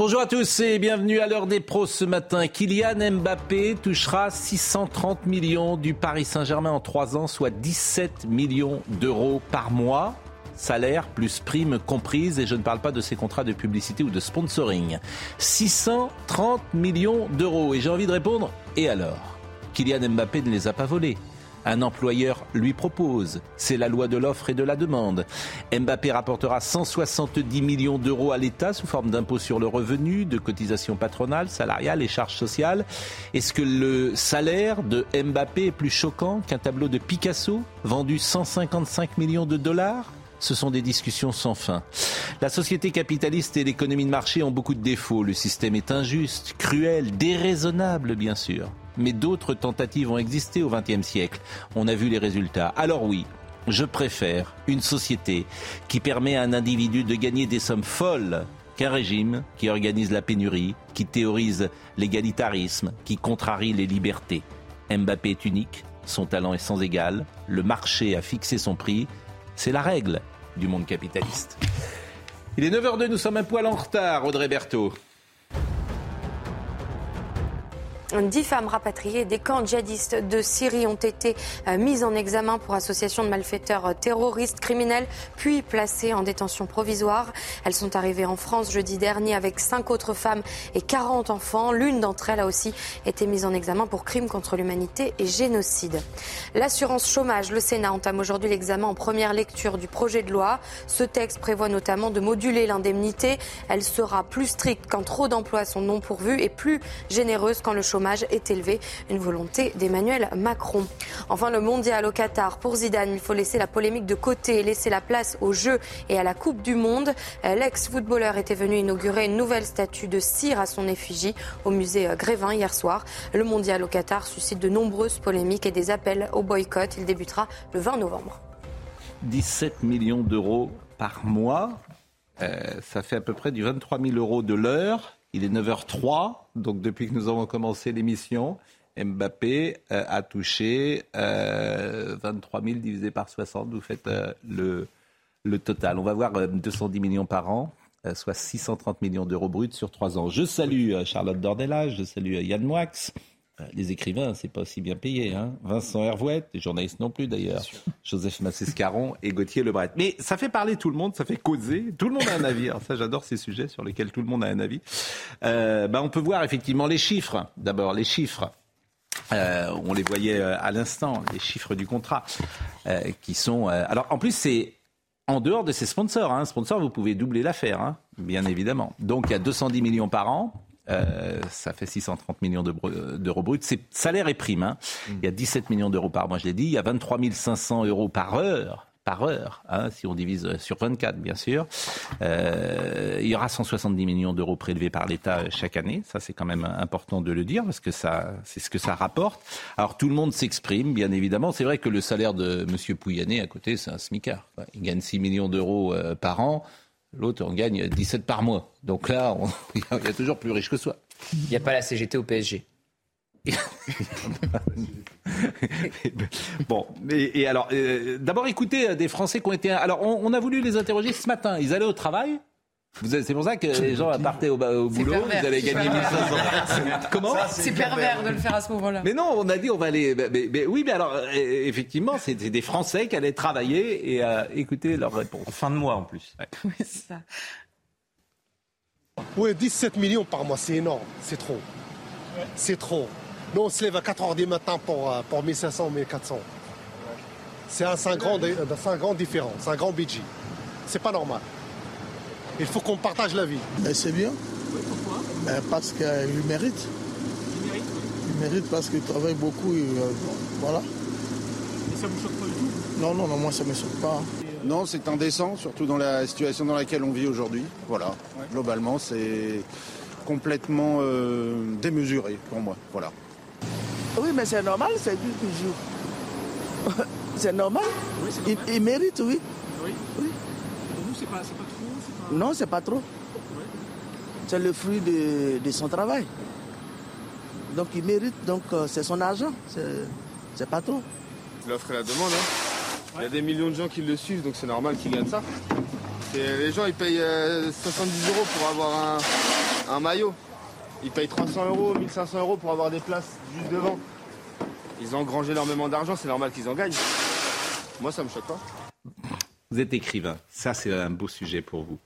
Bonjour à tous et bienvenue à l'heure des pros ce matin. Kylian Mbappé touchera 630 millions du Paris Saint-Germain en 3 ans, soit 17 millions d'euros par mois salaire plus prime comprise, et je ne parle pas de ces contrats de publicité ou de sponsoring. 630 millions d'euros. Et j'ai envie de répondre, et alors? Kylian Mbappé ne les a pas volés. Un employeur lui propose. C'est la loi de l'offre et de la demande. Mbappé rapportera 170 millions d'euros à l'État sous forme d'impôts sur le revenu, de cotisations patronales, salariales et charges sociales. Est-ce que le salaire de Mbappé est plus choquant qu'un tableau de Picasso vendu 155 millions de dollars? Ce sont des discussions sans fin. La société capitaliste et l'économie de marché ont beaucoup de défauts. Le système est injuste, cruel, déraisonnable, bien sûr. Mais d'autres tentatives ont existé au XXe siècle. On a vu les résultats. Alors oui, je préfère une société qui permet à un individu de gagner des sommes folles qu'un régime qui organise la pénurie, qui théorise l'égalitarisme, qui contrarie les libertés. Mbappé est unique, son talent est sans égal, le marché a fixé son prix, c'est la règle du monde capitaliste. Il est 9h02, nous sommes un poil en retard, Audrey Berthaud. Dix femmes rapatriées des camps djihadistes de Syrie ont été euh, mises en examen pour association de malfaiteurs euh, terroristes criminels, puis placées en détention provisoire. Elles sont arrivées en France jeudi dernier avec cinq autres femmes et 40 enfants. L'une d'entre elles a aussi été mise en examen pour crimes contre l'humanité et génocide. L'assurance chômage, le Sénat entame aujourd'hui l'examen en première lecture du projet de loi. Ce texte prévoit notamment de moduler l'indemnité. Elle sera plus stricte quand trop d'emplois sont non pourvus et plus généreuse quand le chômage est élevé. Une volonté d'Emmanuel Macron. Enfin, le mondial au Qatar. Pour Zidane, il faut laisser la polémique de côté et laisser la place aux Jeux et à la Coupe du Monde. L'ex-footballeur était venu inaugurer une nouvelle statue de cire à son effigie au musée Grévin hier soir. Le mondial au Qatar suscite de nombreuses polémiques et des appels au boycott. Il débutera le 20 novembre. 17 millions d'euros par mois. Euh, ça fait à peu près du 23 000 euros de l'heure. Il est 9h03, donc depuis que nous avons commencé l'émission, Mbappé euh, a touché 23 euh, 000 divisé par 60. Vous faites euh, le, le, total. On va voir 210 millions par an, soit 630 millions d'euros bruts sur trois ans. Je salue Charlotte Dornelas, je salue Yann Moix. Euh, les écrivains, c'est pas aussi bien payé. Hein. Vincent Hervouet, les journalistes non plus d'ailleurs, Joseph Massescaron et Gauthier Lebret. Mais ça fait parler tout le monde, ça fait causer. Tout le monde a un avis. ça, j'adore ces sujets sur lesquels tout le monde a un avis. Euh, bah, on peut voir effectivement les chiffres. D'abord, les chiffres. Euh, on les voyait à l'instant, les chiffres du contrat, qui sont. alors, en plus, c'est en dehors de ces sponsors. Hein. Sponsors, vous pouvez doubler l'affaire, hein, bien évidemment. Donc, il y a 210 millions par an. Euh, ça fait 630 millions d'euros bruts. C'est salaire et prime. Hein. Mm. Il y a 17 millions d'euros par mois, je l'ai dit. Il y a 23 500 euros par heure par heure, hein, si on divise sur 24 bien sûr. Euh, il y aura 170 millions d'euros prélevés par l'État chaque année. Ça c'est quand même important de le dire parce que ça, c'est ce que ça rapporte. Alors tout le monde s'exprime, bien évidemment. C'est vrai que le salaire de M. Pouyanné à côté, c'est un smicard. Il gagne 6 millions d'euros euh, par an. L'autre, on gagne 17 par mois. Donc là, il y a toujours plus riche que soi. Il n'y a pas la CGT au PSG. bon, et, alors, euh, d'abord écoutez des Français qui ont été. Alors, on, a voulu les interroger ce matin. Ils allaient au travail. C'est pour ça que les gens partaient au, boulot, ils allaient gagner 1500. Comment C'est pervers de le faire à ce moment-là. Mais non, on a dit on va aller. Mais, oui, mais alors euh, effectivement, c'est des Français qui allaient travailler et euh, écouter leurs réponses. En fin de mois en plus. Oui, c'est ça. Oui, 17 millions par mois, c'est énorme, c'est trop. C'est trop. Nous, on se lève à 4 h du matin pour, euh, pour 1500, 1400. C'est un, un, grand, un grand différent, c'est un grand budget. C'est pas normal. Il faut qu'on partage la vie. c'est bien. pourquoi ben, Parce qu'il mérite. Il mérite Il mérite parce qu'il travaille beaucoup. Et, euh, voilà. Et ça vous choque pas du tout Non, non, non, moi ça me choque pas. Non, c'est indécent, surtout dans la situation dans laquelle on vit aujourd'hui. Voilà, globalement, c'est complètement euh, démesuré pour moi. Voilà. Oui, mais c'est normal, c'est lui qui joue. c'est normal. il, il mérite, oui. Oui. Oui. Pour vous, c'est pas, pas... Non, c'est pas trop. C'est le fruit de, de son travail. Donc il mérite, donc euh, c'est son argent. C'est, pas trop. L'offre et la demande. Hein. Il y a des millions de gens qui le suivent, donc c'est normal qu'il gagne ça. Et les gens, ils payent euh, 70 euros pour avoir un, un maillot. Ils payent 300 euros, 1500 euros pour avoir des places juste devant. Ils ont engrangé énormément d'argent, c'est normal qu'ils en gagnent. Moi, ça me choque pas. Vous êtes écrivain. Ça, c'est un beau sujet pour vous.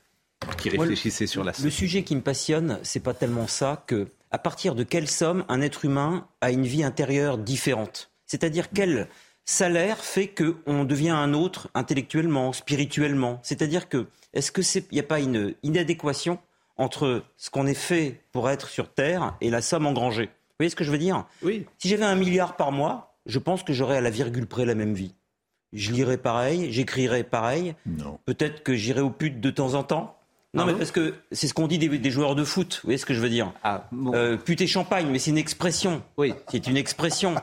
Qui Moi, le- réfléchissez sur la Le sujet qui me passionne, c'est pas tellement ça que à partir de quelle somme un être humain a une vie intérieure différente? C'est-à-dire quel salaire fait que on devient un autre intellectuellement, spirituellement? C'est-à-dire que est-ce que c'est n'y a pas une inadéquation entre ce qu'on est fait pour être sur terre et la somme engrangée? Vous voyez ce que je veux dire? Oui. Si j'avais un milliard par mois, je pense que j'aurais à la virgule près la même vie. Je lirais pareil, j'écrirais pareil. Non. Peut-être que j'irai au pute de temps en temps. Non, mais parce que c'est ce qu'on dit des, des joueurs de foot. Vous voyez ce que je veux dire Ah, bon. euh, champagne, mais c'est une expression. Oui. C'est une expression.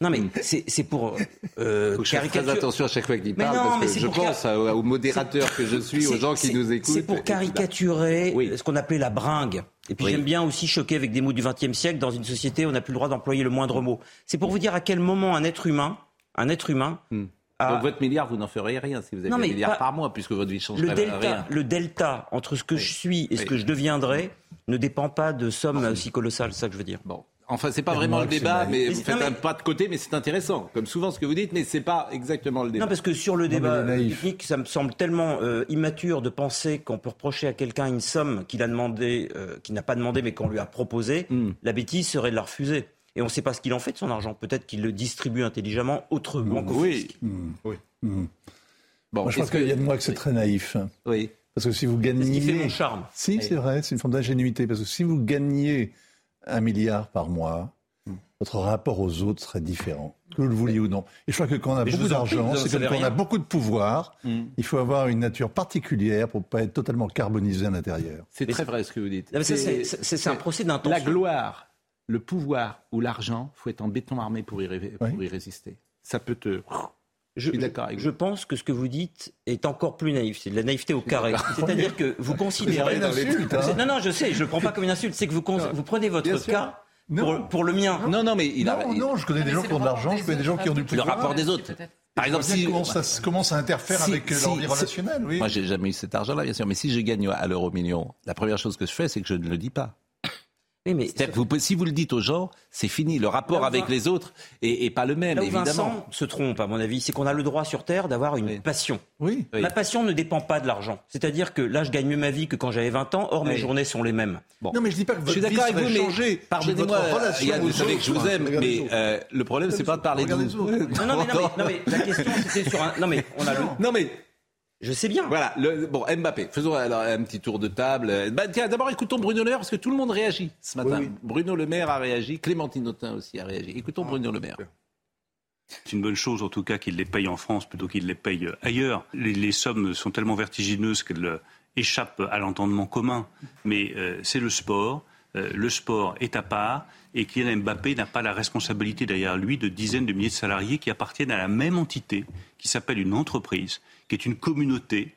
Non, mais c'est c'est pour euh, Faut que je caricature- attention à chaque fois qu'il parle, non, mais parce que c'est je pense à- aux modérateurs que je suis, aux gens qui nous écoutent. C'est pour caricaturer Oui. ce qu'on appelait la bringue. Et puis Oui. j'aime bien aussi choquer avec des mots du XXe siècle. Dans une société, on n'a plus le droit d'employer le moindre mot. C'est pour vous dire à quel moment un être humain, un être humain, Hmm. A- Donc votre milliard, vous n'en feriez rien si vous avez Non, un milliard pas- par mois, puisque votre vie change le rien. delta, le delta entre ce que je suis et ce Oui. que je deviendrai ne dépend pas de sommes aussi colossales, c'est ça que je veux dire. Bon. Enfin, c'est pas Et vraiment le débat, mais Mais vous c'est- faites non, un pas de côté, mais c'est intéressant, comme souvent ce que vous dites, mais c'est pas exactement le débat. Non, parce que sur le débat technique, ça me semble tellement euh, immature de penser qu'on peut reprocher à quelqu'un une somme qu'il a demandé, euh, qu'il n'a pas demandé, mais qu'on lui a proposé. Hmm. La bêtise serait de la refuser. Et on ne sait pas ce qu'il en fait de son argent. Peut-être qu'il le distribue intelligemment autrement qu'au Oui. fisc. Hmm. Oui. Hmm. Bon, Moi, je pense que- qu'il y a de moi que c'est très naïf. Oui. Parce que si vous C'est ce gagnez. mon charme. Si, c'est vrai, c'est une forme d'ingénuité. Parce que si vous gagnez un milliard par mois, Hmm. votre rapport aux autres serait différent, que vous le vouliez ou non. Et je crois que quand on a Mais beaucoup d'argent, c'est comme quand on a beaucoup de pouvoir, il faut avoir une nature particulière pour ne pas être totalement carbonisé à l'intérieur. C'est très c'est- vrai ce que vous dites. C'est- c'est c'est un procès La d'intention. gloire, le pouvoir ou l'argent, faut être en béton armé pour y, ré- pour Oui. y résister. Ça peut te. Je, suis d'accord avec je vous. pense que ce que vous dites est encore plus naïf. C'est de la naïveté au carré. C'est-à-dire que vous considérez. pas une insulte, hein. C'est- Non, non, je sais, je ne le prends pas comme une insulte. C'est que vous, cons- vous prenez votre Bien cas pour, pour le mien. Non, non, mais il a. non, il- non, je connais des gens qui ont de l'argent, je connais des gens qui ont du Le pouvoir. rapport des autres. Par exemple, si. comment ça, comment ça interfère Si- avec euh, si- leur vie si- relationnelle, oui. Moi, j'ai jamais eu cet argent-là, bien sûr. Mais si je gagne à l'euro million, la première chose que je fais, c'est que je ne le dis pas. Oui, mais C'est-à-dire que vous- si vous le dites aux gens, c'est fini. Le rapport avec Vin- les autres est, est pas le même, là où évidemment. Vincent se trompe, à mon avis, c'est qu'on a le droit sur Terre d'avoir une Oui. passion. Oui. Ma passion ne dépend pas de l'argent. C'est-à-dire que là, je gagne mieux ma vie que quand j'avais 20 ans. Or, mes journées sont les mêmes. Bon. Non, mais je dis pas que Je votre suis vie d'accord avec vous, mais changée. pardonnez-moi, Yann, vous savez que je vous aime, mais euh, le problème, c'est pas de parler de vous. Non, non, mais, non, mais, non, mais la question, c'était sur un. Non, mais on a le. Non, mais Je sais bien. Voilà, le, bon, Mbappé. Faisons alors un petit tour de table. Euh, bah, tiens, d'abord, écoutons Bruno Le Maire, parce que tout le monde réagit ce matin. Oui, oui. Bruno Le Maire a réagi, Clémentine Autain aussi a réagi. Écoutons Bruno Le Maire. C'est une bonne chose, en tout cas, qu'il les paye en France plutôt qu'il les paye ailleurs. Les, les sommes sont tellement vertigineuses qu'elles euh, échappent à l'entendement commun. Mais euh, c'est le sport. Euh, le sport est à part. Et Kylian Mbappé n'a pas la responsabilité derrière lui de dizaines de milliers de salariés qui appartiennent à la même entité, qui s'appelle une entreprise, qui est une communauté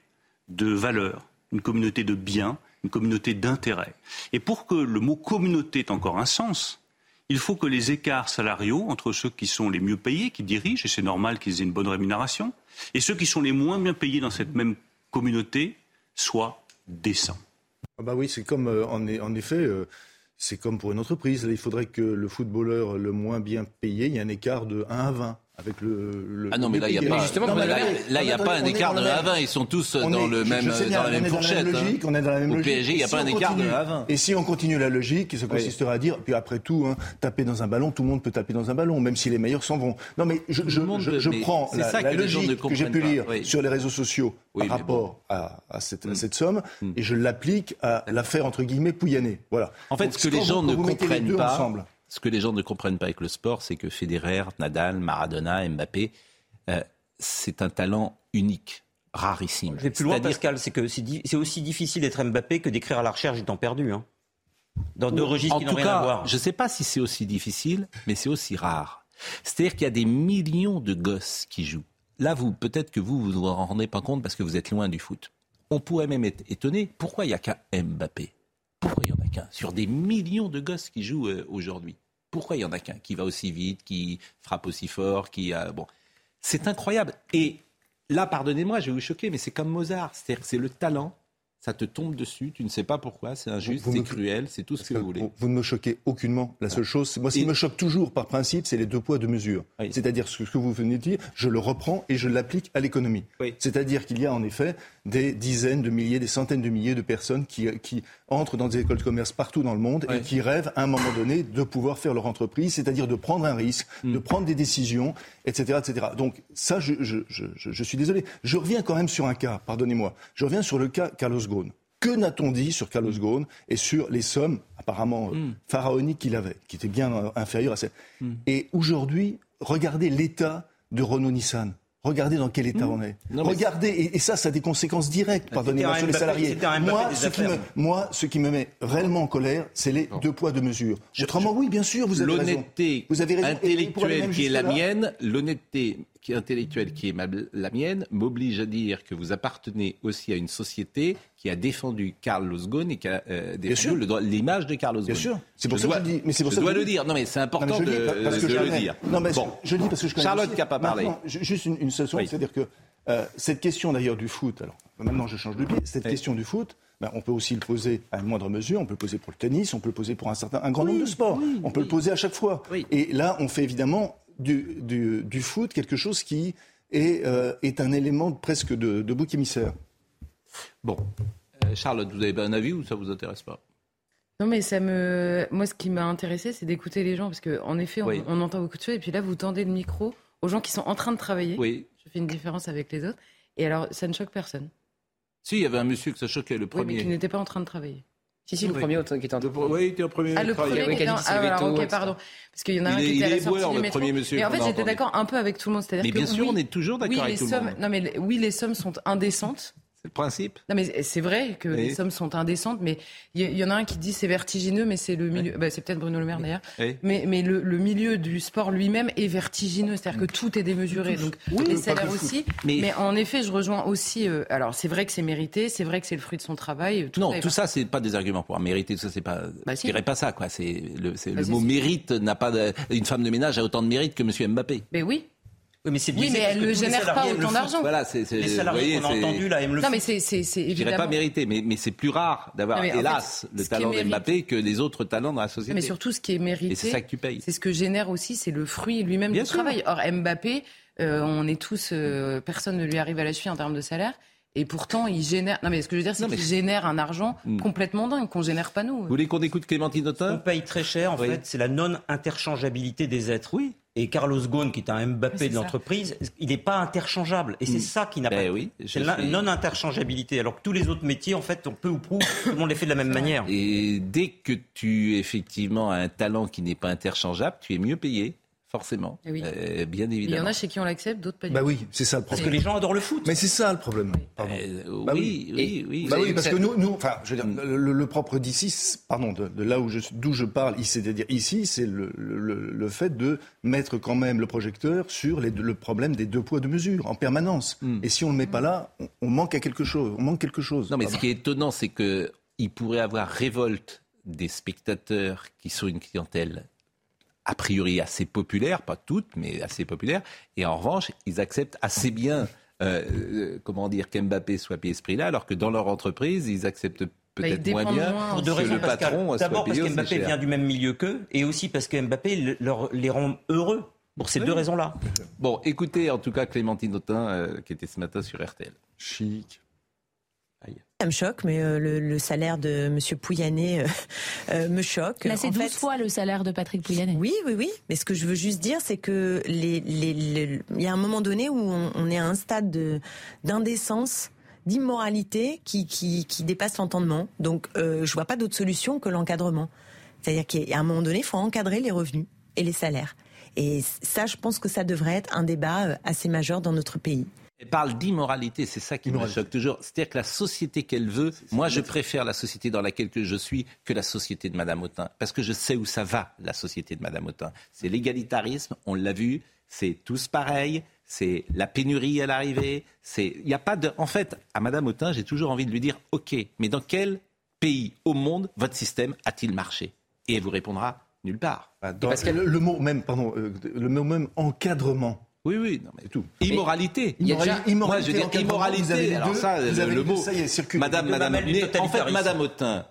de valeurs, une communauté de biens, une communauté d'intérêts. Et pour que le mot communauté ait encore un sens, il faut que les écarts salariaux entre ceux qui sont les mieux payés, qui dirigent, et c'est normal qu'ils aient une bonne rémunération, et ceux qui sont les moins bien payés dans cette même communauté soient décents. Ah bah oui, c'est comme euh, en, effet, euh, c'est comme pour une entreprise. Il faudrait que le footballeur le moins bien payé, il y ait un écart de 1 à 20 avec le. le Ah non, mais là, il n'y a pas, justement, non, mais là, là, il y a pas un écart de le 1 à même- 20. Ils sont tous on dans le même, sais dans la même fourchette. Hein. logique, on est dans la même Au logique. PSG, il n'y a Et pas si un on écart de continue- 1 à 20. Et si on continue la logique, ça consisterait à dire, puis après tout, hein, taper dans un ballon, tout le monde peut taper dans un ballon, même si les meilleurs s'en vont. Non, mais je, je, je- je mais prends la, ça la que logique que j'ai pu lire oui. sur les réseaux sociaux Oui, par bon. rapport à, à cette, à Mm. cette somme, Mm. et je l'applique à l'affaire entre guillemets Pouyanné. Voilà. En fait, ce que les gens ne comprennent pas, ensemble, ce que les gens ne comprennent pas avec le sport, c'est que Federer, Nadal, Maradona, Mbappé, euh, c'est un talent unique. rarissime. Je vais plus loin, Pascal, c'est que c'est aussi difficile d'être Mbappé que d'écrire à la recherche du temps perdu. Hein. Dans deux registres en qui n'ont rien à voir. Je ne sais pas si c'est aussi difficile, mais c'est aussi rare. C'est-à-dire qu'il y a des millions de gosses qui jouent. Là, vous, peut-être que vous, vous ne vous en rendez pas compte parce que vous êtes loin du foot. On pourrait même être étonné. Pourquoi il n'y a qu'un Mbappé? Pourquoi il n'y en Sur des millions de gosses qui jouent euh, aujourd'hui. Pourquoi il n'y en a qu'un qui va aussi vite, qui frappe aussi fort, qui a... Bon, c'est incroyable. Et là, pardonnez-moi, je vais vous choquer, mais c'est comme Mozart. C'est-à-dire c'est le talent ça te tombe dessus, tu ne sais pas pourquoi, c'est injuste, c'est me- cruel, c'est tout ce que vous voulez. Vous ne me choquez aucunement. La seule chose, moi, ce qui me choque toujours par principe, c'est les deux poids, deux mesures. C'est-à-dire ce que vous venez de dire, je le reprends et je l'applique à l'économie. C'est-à-dire qu'il y a en effet des dizaines de milliers, des centaines de milliers de personnes qui, qui entrent dans des écoles de commerce partout dans le monde et qui rêvent à un moment donné de pouvoir faire leur entreprise, c'est-à-dire de prendre un risque, Hmm. de prendre des décisions, etc. etc. Donc ça, je, je- je- je- je suis désolé. Je reviens quand même sur un cas, pardonnez-moi. Je reviens sur le cas Carlos Ghosn. Que n'a-t-on dit sur Carlos Ghosn et sur les sommes apparemment euh, pharaoniques qu'il avait, qui étaient bien euh, inférieures à celles Et aujourd'hui, regardez l'état de Renault-Nissan. Regardez dans quel état on est. Non, regardez, et, et ça, ça a des conséquences directes, pardonnez-moi, sur les salariés. Moi ce, qui me, moi, ce qui me met réellement en colère, c'est les deux poids, deux mesures. Autrement, oui, bien sûr, vous avez raison. L'honnêteté intellectuelle qui est la mienne, l'honnêteté qui intellectuelle qui est ma- la mienne, m'oblige à dire que vous appartenez aussi à une société qui a défendu Carlos Ghosn et qui a euh, défendu le droit- l'image de Carlos Bien Ghosn. sûr. C'est pour Je ça que dois- je dis- mais c'est pour je ça que dois je le dis- dire. Non, mais c'est Non, important mais je de, le dis parce que de je le dire. Non, mais Bon. je dis parce que je connais Charlotte qui n'a pas parlé. Juste une, une seule seconde, Oui. c'est-à-dire que euh, cette question d'ailleurs du foot, alors maintenant je change de pied, cette Oui. question du foot, ben, on peut aussi le poser à une moindre mesure, on peut le poser pour le tennis, on peut le poser pour un certain, un grand nombre de sports, on peut le poser à chaque fois. Et là, on fait évidemment du, du, du foot quelque chose qui est, euh, est un élément presque de, de bouc émissaire. Bon. Euh, Charlotte, vous avez un avis ou ça vous intéresse pas? Non, mais ça me. Moi, ce qui m'a intéressé, c'est d'écouter les gens. Parce qu'en effet, on, Oui. on entend beaucoup de choses. Et puis là, vous tendez le micro aux gens qui sont en train de travailler. Oui. Je fais une différence avec les autres. Et alors, ça ne choque personne. Si, il y avait un monsieur que ça choquait, le Oui, mais premier. qui n'était pas en train de travailler. Si, si, le Oui. premier qui était en Oui, il était au premier. Ah, le premier Oui, qui était en... Ah, alors, ok, pardon. Parce qu'il y en a Il un est- qui il était à la sortie du le métro. premier monsieur Mais en fait, j'étais d'accord un peu avec tout le monde. C'est-à-dire Mais que bien sûr, oui, on est toujours d'accord oui, avec les tout le sommes... monde. Non, mais oui, les sommes sont indécentes. C'est le principe. Non, mais c'est vrai que Oui. les sommes sont indécentes, mais il y, en a un qui dit c'est vertigineux, mais c'est le milieu. bah, c'est peut-être Bruno Le Maire d'ailleurs. Oui. Mais, mais le, le milieu du sport lui-même est vertigineux, c'est-à-dire que tout est démesuré. Donc Oui, les salaires aussi. Mais- Mais... en effet, je rejoins aussi. euh, alors c'est vrai que c'est mérité, c'est vrai que c'est le fruit de son travail. Tout Non, est- tout ça, c'est pas des arguments pour mériter. Tout ça, c'est pas. Bah, je si. dirais pas ça, quoi. C'est le, Bah, le mot mérite n'a pas. de- une femme de ménage a autant de mérite que Monsieur Mbappé. Mais oui. Oui, mais c'est Oui, mais elle ne génère pas autant d'argent. Voilà, c'est. c'est- Les vous salariés voyez, qu'on a entendus là aiment le Non, mais c'est c'est c'est Je dirais évidemment. pas mérité, mais, mais c'est plus rare d'avoir, hélas, fait, le talent de Mbappé que les autres talents dans la société. Mais surtout, ce qui est mérité. Et c'est ça que tu payes. C'est ce que génère aussi, c'est le fruit lui-même Bien du sûr. travail. Or, Mbappé, euh, on est tous, euh, personne ne lui arrive à la cheville en termes de salaire. Et pourtant, il génère. Non, mais ce que je veux dire, c'est mais- qu'il génère un argent Hmm. complètement dingue qu'on génère pas nous. Vous voulez qu'on écoute Clémentine On Autain paye très cher, en Oui. fait, c'est la non-interchangeabilité des êtres. Oui. Et Carlos Ghosn, qui est un Mbappé de l'entreprise, il n'est pas interchangeable. Et c'est ça qui n'a Ben pas. oui, c'est la suis- non-interchangeabilité. Alors que tous les autres métiers, en fait, on peut ou prou, tout le monde les fait de la même manière. Et dès que tu effectivement as un talent qui n'est pas interchangeable, tu es mieux payé, forcément. Eh oui. Euh, bien Il y en évidemment. a chez qui on l'accepte, d'autres pas du Bah tout. oui, c'est ça le Parce problème. que les gens adorent le foot. Mais c'est ça le problème. Pardon. Euh, Bah oui, oui, oui. Bah oui, parce que nous, nous enfin, je veux dire, le, le propre d'ici, c'est- pardon, de, de là où je, d'où je parle, ici, c'est-à-dire ici, c'est le, le, le fait de mettre quand même le projecteur sur les, le problème des deux poids deux mesures en permanence. Hmm. Et si on le met pas là, on, on manque à quelque chose. On manque quelque chose. Non, mais Pardon. ce qui est étonnant, c'est que il pourrait avoir révolte des spectateurs qui sont une clientèle a priori assez populaire, pas toutes, mais assez populaire. Et en revanche, ils acceptent assez bien, euh, euh, comment dire, qu'Mbappé soit payé ce prix-là, alors que dans leur entreprise, ils acceptent peut-être ils moins bien Pour deux que raisons, le patron soit D'abord parce qu'Mbappé vient du même milieu qu'eux, et aussi parce que Mbappé le- leur, les rend heureux. Pour ces Oui. deux raisons-là. Bon, écoutez en tout cas Clémentine Autain, euh, qui était ce matin sur RTL. Chic. Ça me choque, mais euh, le, le salaire de M. Pouyanné euh, euh, me choque. Là, c'est En 12 fait- fois le salaire de Patrick Pouyanné. Oui, oui, oui. Mais ce que je veux juste dire, c'est que les, les, les- il y a un moment donné où on, on est à un stade de- d'indécence, d'immoralité qui, qui, qui dépasse l'entendement. Donc, euh, je vois pas d'autre solution que l'encadrement. C'est-à-dire qu'à un moment donné, il faut encadrer les revenus et les salaires. Et ça, je pense que ça devrait être un débat assez majeur dans notre pays. Elle parle d'immoralité, c'est ça qui me choque toujours. C'est-à-dire que la société qu'elle veut, moi je préfère la société dans laquelle je suis que la société de Madame Autain. Parce que je sais où ça va, la société de Madame Autain. C'est l'égalitarisme, on l'a vu, c'est tous pareil, c'est la pénurie à l'arrivée, c'est... Il n'y a pas de... En fait, à Madame Autain, j'ai toujours envie de lui dire, OK, mais dans quel pays au monde votre système a-t-il marché? Et elle vous répondra, nulle part. Bah, parce que le, mot même, pardon, euh, le mot même encadrement oui, oui, non, mais tout. Immoralité. Il y a déjà... immoralité. Moi, je dis immoralité. Alors ça, le, mot. Ça y est, Madame, Madame, en fait, Madame Autain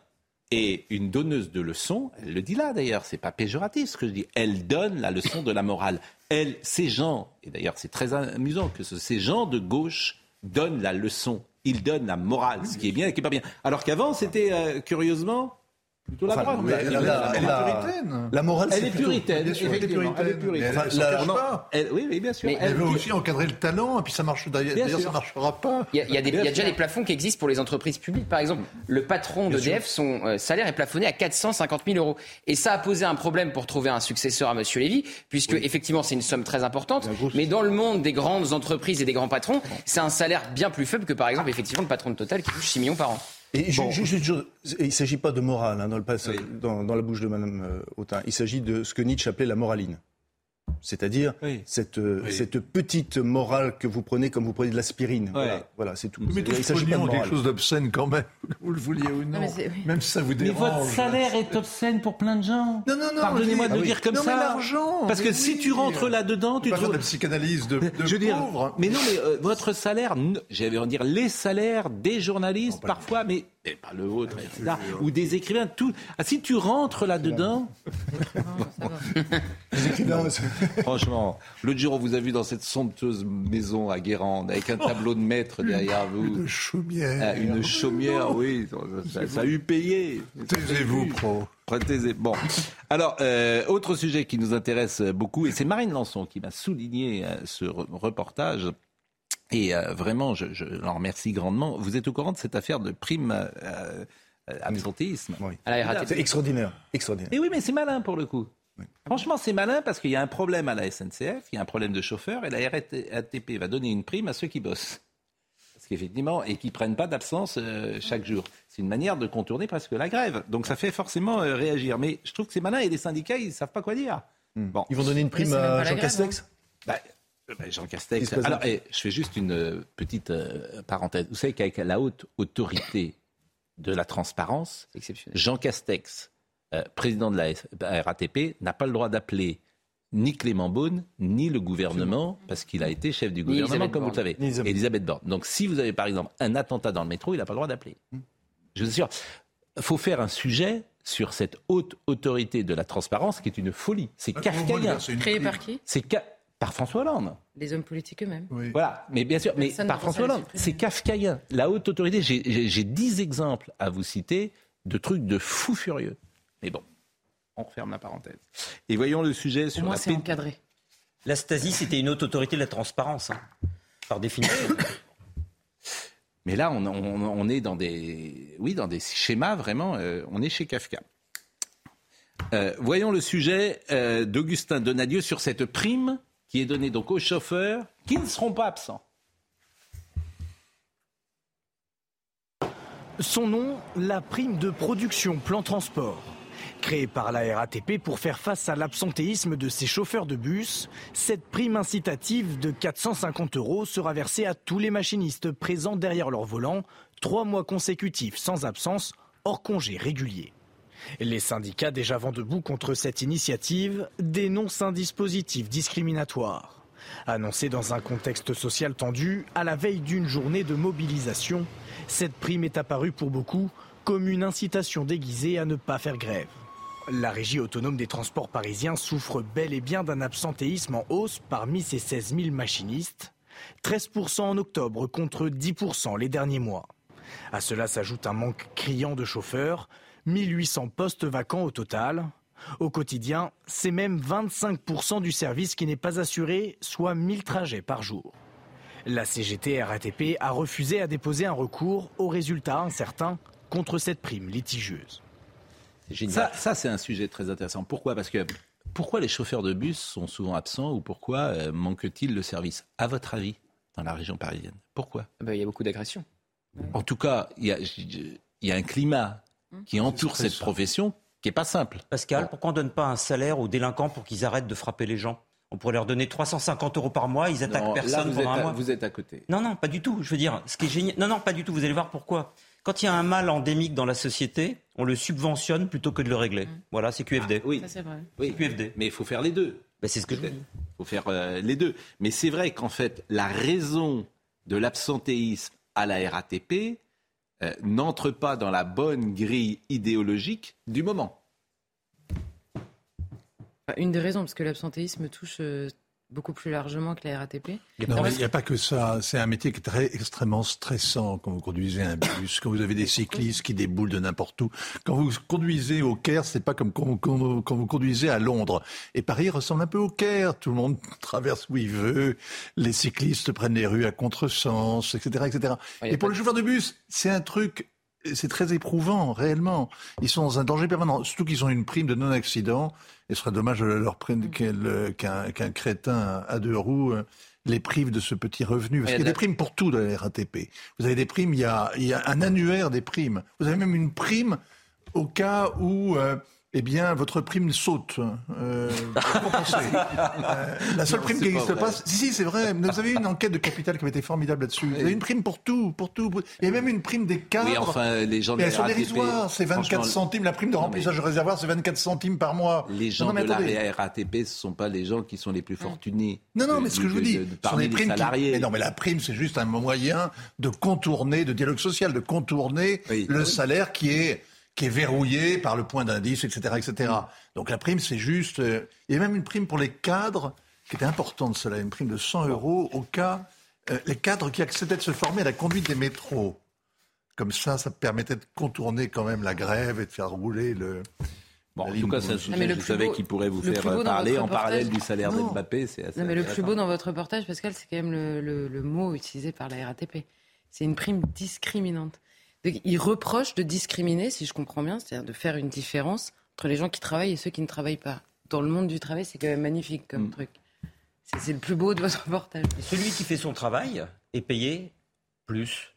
est une donneuse de leçons. Elle le dit là, d'ailleurs. C'est pas péjoratif ce que je dis. Elle donne la leçon de la morale. Elle, ces gens, et d'ailleurs, c'est très amusant que ces gens de gauche donnent la leçon. Ils donnent la morale, ce qui est bien et ce qui n'est pas bien. Alors qu'avant, c'était euh, curieusement Plutôt la droite. La, elle, est puritaine. La morale, elle est puritaine. Effectivement, elle est puritaine. Elle, elle, pas. oui, oui, bien sûr. Mais elle veut aussi encadrer le talent, et puis ça marche. D'ailleurs, ça marchera pas. Il y a, il y a, déjà des plafonds qui existent pour les entreprises publiques. Par exemple, le patron d'EDF, son euh, salaire est plafonné à 450 000 euros. Et ça a posé un problème pour trouver un successeur à M. Lévy, puisque effectivement, c'est une somme très importante. Mais dans le monde des grandes entreprises et des grands patrons, c'est un salaire bien plus faible que, par exemple, effectivement, le patron de Total qui touche 6 millions par an. Et il ne s'agit pas de morale hein, dans, le, dans, dans, la bouche de Mme euh, Autain. Il s'agit de ce que Nietzsche appelait la moraline. C'est-à-dire cette, euh, cette petite morale que vous prenez comme vous prenez de l'aspirine. Voilà, c'est tout. Mais tout il s'agit pas de quelque chose d'obscène quand même, vous le vouliez ou non. Même si ça vous dérange. Mais votre salaire est obscène pour plein de gens. Non, non, non. Pardonnez-moi de le dire comme non, ça. Mais l'argent. Parce que si tu rentres là-dedans, tu trouves. de la psychanalyse de, de Je veux dire, mais non, mais euh, votre salaire, j'allais dire les salaires des journalistes parfois, mais pas le vôtre, ou des écrivains, tout. Ah, si tu rentres là-dedans. Franchement, l'autre jour, on vous a vu dans cette somptueuse maison à Guérande, avec un tableau de maître derrière vous. Une chaumière. Ah, une chaumière, oui. Ça, a eu payé. Taisez-vous, pro. Bon. Alors, euh, autre sujet qui nous intéresse beaucoup, et c'est Marine Lançon qui m'a souligné euh, ce reportage. Et euh, vraiment, je, je l'en remercie grandement. Vous êtes au courant de cette affaire de prime euh, absentéisme? Oui. C'est extraordinaire. extraordinaire. Et oui, mais c'est malin pour le coup. Franchement, c'est malin parce qu'il y a un problème à la SNCF, il y a un problème de chauffeur, et la RATP va donner une prime à ceux qui bossent. Parce qu'effectivement, et qui prennent pas d'absence euh, chaque jour. C'est une manière de contourner presque la grève. Donc ça fait forcément euh, réagir. Mais je trouve que c'est malin et les syndicats, ils savent pas quoi dire. Hmm. Bon. Ils vont donner une prime à Jean Castex? hein. bah, euh, bah, Jean Castex. Alors, eh, je fais juste une petite parenthèse. Vous savez qu'avec la haute autorité de la transparence, Jean Castex euh, président de la RATP, n'a pas le droit d'appeler ni Clément Beaune, ni le gouvernement, parce qu'il a été chef du gouvernement, comme vous le savez. Elisabeth. Borne. Donc si vous avez par exemple un attentat dans le métro, il n'a pas le droit d'appeler. Hmm. Je vous assure, il faut faire un sujet sur cette haute autorité de la transparence qui est une folie. C'est ah, kafkaïen. Créé par qui? C'est par François Hollande. Les hommes politiques eux-mêmes. Voilà, mais bien sûr, mais par François Hollande. C'est kafkaïen. La haute autorité, j'ai dix exemples à vous citer de trucs de fous furieux. Mais bon, on referme la parenthèse. Et voyons le sujet sur moins, c'est encadré. La Stasi, c'était une haute autorité de la transparence, hein, par définition. Mais là, on, est dans des, oui, dans des schémas vraiment. Euh, on est chez Kafka. Euh, voyons le sujet euh, d'Augustin Donadieu sur cette prime qui est donnée donc aux chauffeurs qui ne seront pas absents. Son nom, la prime de production plan transport. Créée par la RATP pour faire face à l'absentéisme de ses chauffeurs de bus, cette prime incitative de 450 euros sera versée à tous les machinistes présents derrière leur volant, trois mois consécutifs sans absence, hors congé régulier. Les syndicats déjà vent debout contre cette initiative dénoncent un dispositif discriminatoire. Annoncé dans un contexte social tendu, à la veille d'une journée de mobilisation, cette prime est apparue pour beaucoup comme une incitation déguisée à ne pas faire grève. La régie autonome des transports parisiens souffre bel et bien d'un absentéisme en hausse parmi ses 16 000 machinistes, 13% en octobre contre 10% les derniers mois. À cela s'ajoute un manque criant de chauffeurs, 1800 postes vacants au total. Au quotidien, c'est même 25% du service qui n'est pas assuré, soit 1000 trajets par jour. La CGT RATP a refusé à déposer un recours au résultat incertain contre cette prime litigieuse. Ça, ça c'est un sujet très intéressant. Pourquoi? Parce que pourquoi les chauffeurs de bus sont souvent absents ou pourquoi euh, manque-t-il le service? À votre avis dans la région parisienne. Pourquoi? Ah bah, Il y a beaucoup d'agressions. En tout cas, il y a, il y a un climat qui entoure cette profession qui n'est pas simple. Pascal, pourquoi on ne donne pas un salaire aux délinquants pour qu'ils arrêtent de frapper les gens? On pourrait leur donner 350 euros par mois, ils attaquent personne pendant un mois. Vous êtes à côté. Non, non, pas du tout. Je veux dire, ce qui est génial. Non, non, pas du tout. Vous allez voir pourquoi. Quand il y a un mal endémique dans la société, on le subventionne plutôt que de le régler. Mm. Voilà, c'est QFD. oui, c'est vrai. Oui, QFD. Mais il faut faire les deux. Ben, c'est ce que je dis. Il faut faire euh, les deux. Mais c'est vrai qu'en fait, la raison de l'absentéisme à la RATP euh, n'entre pas dans la bonne grille idéologique du moment. Une des raisons, parce que l'absentéisme touche euh, beaucoup plus largement que la RATP. Non, il n'y a pas que ça. C'est un métier qui est très extrêmement stressant quand vous conduisez un bus, quand vous avez des cyclistes qui déboulent de n'importe où. Quand vous conduisez au Caire, c'est pas comme quand, quand, vous conduisez à Londres. Et Paris ressemble un peu au Caire. Tout le monde traverse où il veut. Les cyclistes prennent les rues à contresens, etc., etc. Et pour le chauffeur de bus, c'est un truc c'est très éprouvant, réellement. Ils sont dans un danger permanent, surtout qu'ils ont une prime de non-accident. Et ce serait dommage de leur prendre mm. qu'un crétin à deux roues euh, les prive de ce petit revenu. Parce qu'il y a des primes pour tout dans la RATP. Vous avez des primes, il y a, il y a un annuaire des primes. Vous avez même une prime au cas où... Euh, eh bien, votre prime saute. Euh, euh, la seule prime qui n'existe pas. Si, si, c'est vrai. Vous avez une enquête de capital qui avait été formidable là-dessus. Vous avez une prime pour tout, pour tout. Il y a même une prime des cadres. Oui, enfin, les gens de elles sont dérisoires. C'est 24 centimes. La prime de remplissage de réservoir, c'est 24 centimes par mois. Les gens de la RATP, ce ne sont pas les gens qui sont les plus fortunés. Non, non, mais ce que je vous dis, ce sont les primes salariés. Mais non, mais la prime, c'est juste un moyen de contourner, de dialogue social, de contourner le salaire qui est qui est verrouillé par le point d'indice, etc., etc. Donc la prime, c'est juste... Euh, il y a même une prime pour les cadres, qui était importante, cela, une prime de 100 euros au cas... Euh, les cadres qui acceptaient de se former à la conduite des métros. Comme ça, ça permettait de contourner quand même la grève et de faire rouler le... Bon, en tout cas, ça, je savais qu'il pourrait vous faire parler en parallèle du salaire de Mbappé. C'est non, mais le plus beau dans votre reportage, Pascal, c'est quand même le, le mot utilisé par la RATP. C'est une prime discriminante. Il reproche de discriminer, si je comprends bien, c'est-à-dire de faire une différence entre les gens qui travaillent et ceux qui ne travaillent pas. Dans le monde du travail, c'est quand même magnifique comme mm. truc. C'est le plus beau de votre reportage. celui qui fait son travail est payé plus.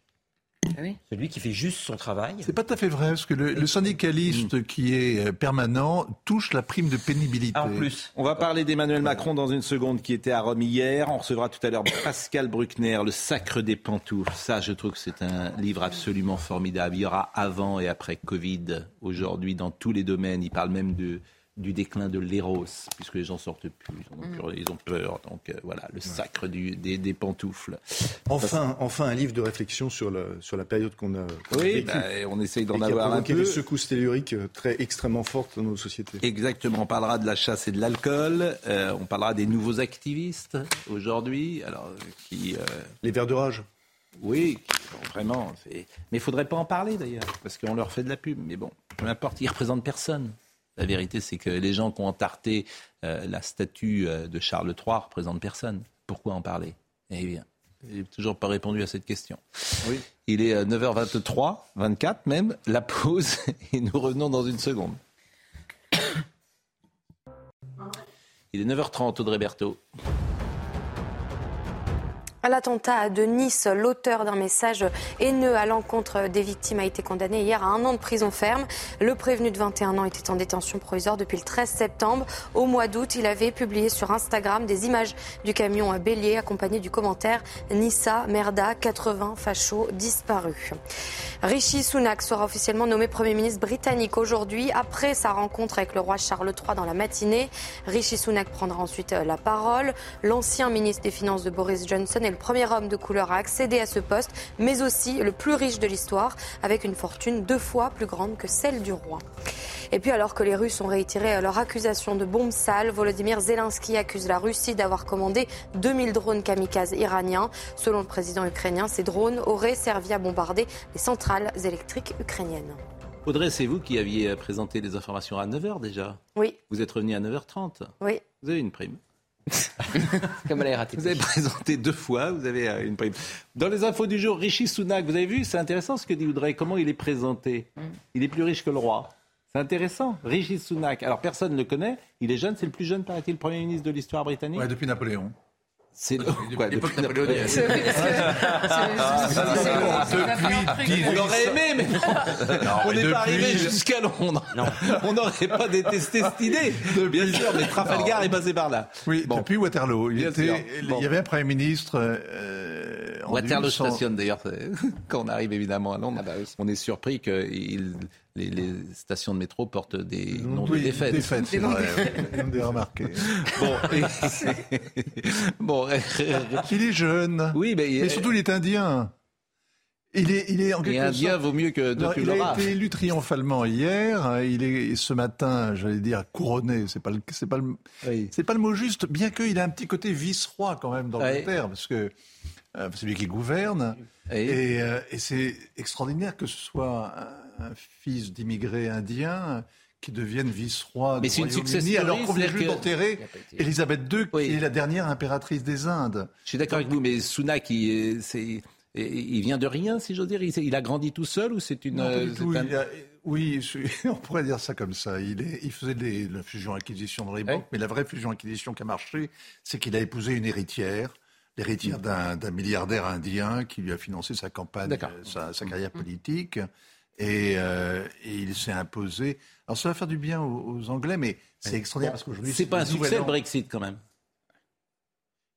Ah Celui qui fait juste son travail. C'est pas tout à fait vrai, parce que le, syndicaliste qui est euh, permanent touche la prime de pénibilité. Ah, en plus. On va parler d'Emmanuel Macron dans une seconde, qui était à Rome hier. On recevra tout à l'heure Pascal Bruckner, Le sacre des pantoufles. Ça, je trouve que c'est un livre absolument formidable. Il y aura avant et après Covid, aujourd'hui, dans tous les domaines. Il parle même de du déclin de l'éros, puisque les gens sortent plus, ils ont, mm. peur. Donc euh, voilà, le sacre du, des, pantoufles. Enfin, enfin, un livre de réflexion sur la, sur la période qu'on a. oui, bah, on essaye d'en avoir un peu. des secousses telluriques euh, très extrêmement fortes dans nos sociétés. Exactement. On parlera de la chasse et de l'alcool. Euh, on parlera des nouveaux activistes aujourd'hui. Alors, qui. Les vers de rage. Oui, vraiment. Mais il faudrait pas en parler d'ailleurs, parce qu'on leur fait de la pub. Mais bon, peu importe, ils représentent personne. La vérité, c'est que les gens qui ont entarté euh, la statue euh, de Charles III représentent personne. Pourquoi en parler? Eh bien, je n'ai toujours pas répondu à cette question. Oui. Il est 9h23, euh, 24 même, la pause, et nous revenons dans une seconde. Il est 9h30, Audrey Berthaud. À l'attentat de Nice, l'auteur d'un message haineux à l'encontre des victimes a été condamné hier à un an de prison ferme. Le prévenu de 21 ans était en détention provisoire depuis le 13 septembre. Au mois d'août, il avait publié sur Instagram des images du camion Bélier accompagné du commentaire Nissa, Merda, 80 fachos disparus. Rishi Sunak sera officiellement nommé Premier ministre britannique aujourd'hui après sa rencontre avec le roi Charles III dans la matinée. Rishi Sunak prendra ensuite la parole. L'ancien ministre des Finances de Boris Johnson est le premier homme de couleur à accéder à ce poste, mais aussi le plus riche de l'histoire, avec une fortune deux fois plus grande que celle du roi. Et puis alors que les Russes ont réitéré leur accusation de bombes sales, Volodymyr Zelensky accuse la Russie d'avoir commandé 2000 drones kamikazes iraniens. Selon le président ukrainien, ces drones auraient servi à bombarder les centrales électriques ukrainiennes. Audrey, c'est vous qui aviez présenté des informations à 9h déjà Oui. Vous êtes revenu à 9h30 Oui. Vous avez une prime. Comme elle est Vous avez présenté deux fois, vous avez euh, une prime. Dans les infos du jour, Rishi Sunak, vous avez vu, c'est intéressant ce que dit Audrey, comment il est présenté. Mm. Il est plus riche que le roi. C'est intéressant. Rishi Sunak. Alors personne ne le connaît. Il est jeune, c'est le plus jeune, paraît-il, Premier ministre de l'histoire britannique. Oui, depuis Napoléon. C'est quoi L'époque depuis napoléonienne. On aurait aimé, mais on n'est pas arrivé jusqu'à Londres. On n'aurait pas détesté cette idée, bien sûr, mais Trafalgar est passé par là. Oui, depuis Waterloo. Il, y avait un Premier ministre. Waterloo 1800 stationne d'ailleurs, quand on arrive évidemment à Londres, on est surpris que il- les, les stations de métro portent des noms Oui, de défaites. défaites, c'est vrai. On l'a remarqué. Bon, et- bon, il est jeune. Oui, mais, mais surtout il est indien. Il est, il est en Et sorte- vaut mieux que de Non, Il le a été élu triomphalement hier. Il est ce matin, j'allais dire couronné. C'est pas le, c'est pas le, c'est pas le mot juste. Bien qu'il a un petit côté vice-roi quand même d'Angleterre, parce que euh, c'est lui qui gouverne. Et, euh, et c'est extraordinaire que ce soit un, un fils d'immigrés indiens qui devienne vice-roi du c'est Royaume-Uni, alors qu'on vient juste d'enterrer Elisabeth II, qui est la dernière impératrice des Indes. Je suis d'accord avec vous, mais Sunak, il, il vient de rien, si j'ose dire. Il, a grandi tout seul ou c'est une. Non, euh, tout. c'est un- Il a- oui, on pourrait dire ça comme ça. Il, est, il faisait des- la fusion-acquisition dans les banques, mais la vraie fusion-acquisition qui a marché, c'est qu'il a épousé une héritière, l'héritière Mm. d'un milliardaire indien qui lui a financé sa campagne, euh, sa, sa carrière politique. Et, euh, et il s'est imposé. Alors ça va faire du bien aux, aux Anglais, mais c'est extraordinaire parce qu'aujourd'hui. C'est pas un succès le. Brexit quand même.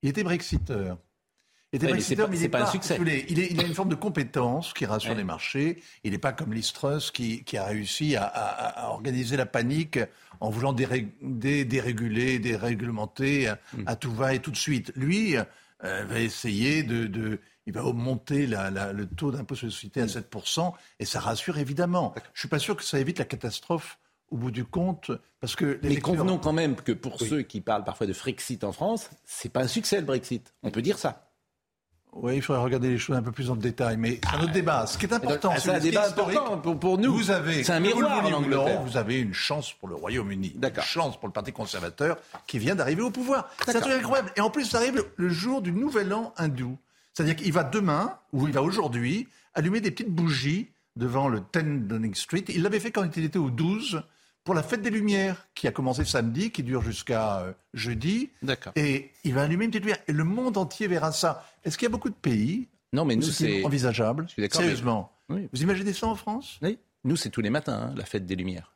Il était brexiteur. Ouais, mais c'est pas- il est pas un succès. voulez, Il, est- il a une forme de compétence qui rassure Ouais. les marchés. Il n'est pas comme Liz Truss qui, qui a réussi à, à- à organiser la panique en voulant déré- dé- déréguler, déréglementer à, Mm. à tout va et tout de suite. Lui euh, va essayer de, de- il va augmenter la- la- le taux d'impôt sur les sociétés Mm. à 7%, et ça rassure évidemment. Je suis pas sûr que ça évite la catastrophe au bout du compte, parce que les Mais lecteurs- convenons quand même que pour ceux qui parlent parfois de Frexit en France, c'est pas un succès le Brexit. On peut dire ça. Oui, il faudrait regarder les choses un peu plus en détail, mais c'est un autre débat. Ce qui est important, c'est un débat important pour, pour nous. Vous avez, c'est un vous miroir en non, Angleterre. vous avez une chance pour le Royaume-Uni, une chance pour le Parti conservateur qui vient d'arriver au pouvoir. C'est un truc incroyable. Et en plus, ça arrive le jour du Nouvel An hindou. C'est-à-dire qu'il va demain, ou il va aujourd'hui, allumer des petites bougies devant le 10 Downing Street. Il l'avait fait quand il était au 12 pour la fête des Lumières, qui a commencé samedi, qui dure jusqu'à euh, jeudi. D'accord. Et il va allumer une petite lumière. Et le monde entier verra ça. Est-ce qu'il y a beaucoup de pays Non, mais nous, c'est c'est envisageable Je suis d'accord, mais- Sérieusement. Oui. Vous imaginez ça en France? Oui. Nous, c'est tous les matins, hein, la fête des Lumières.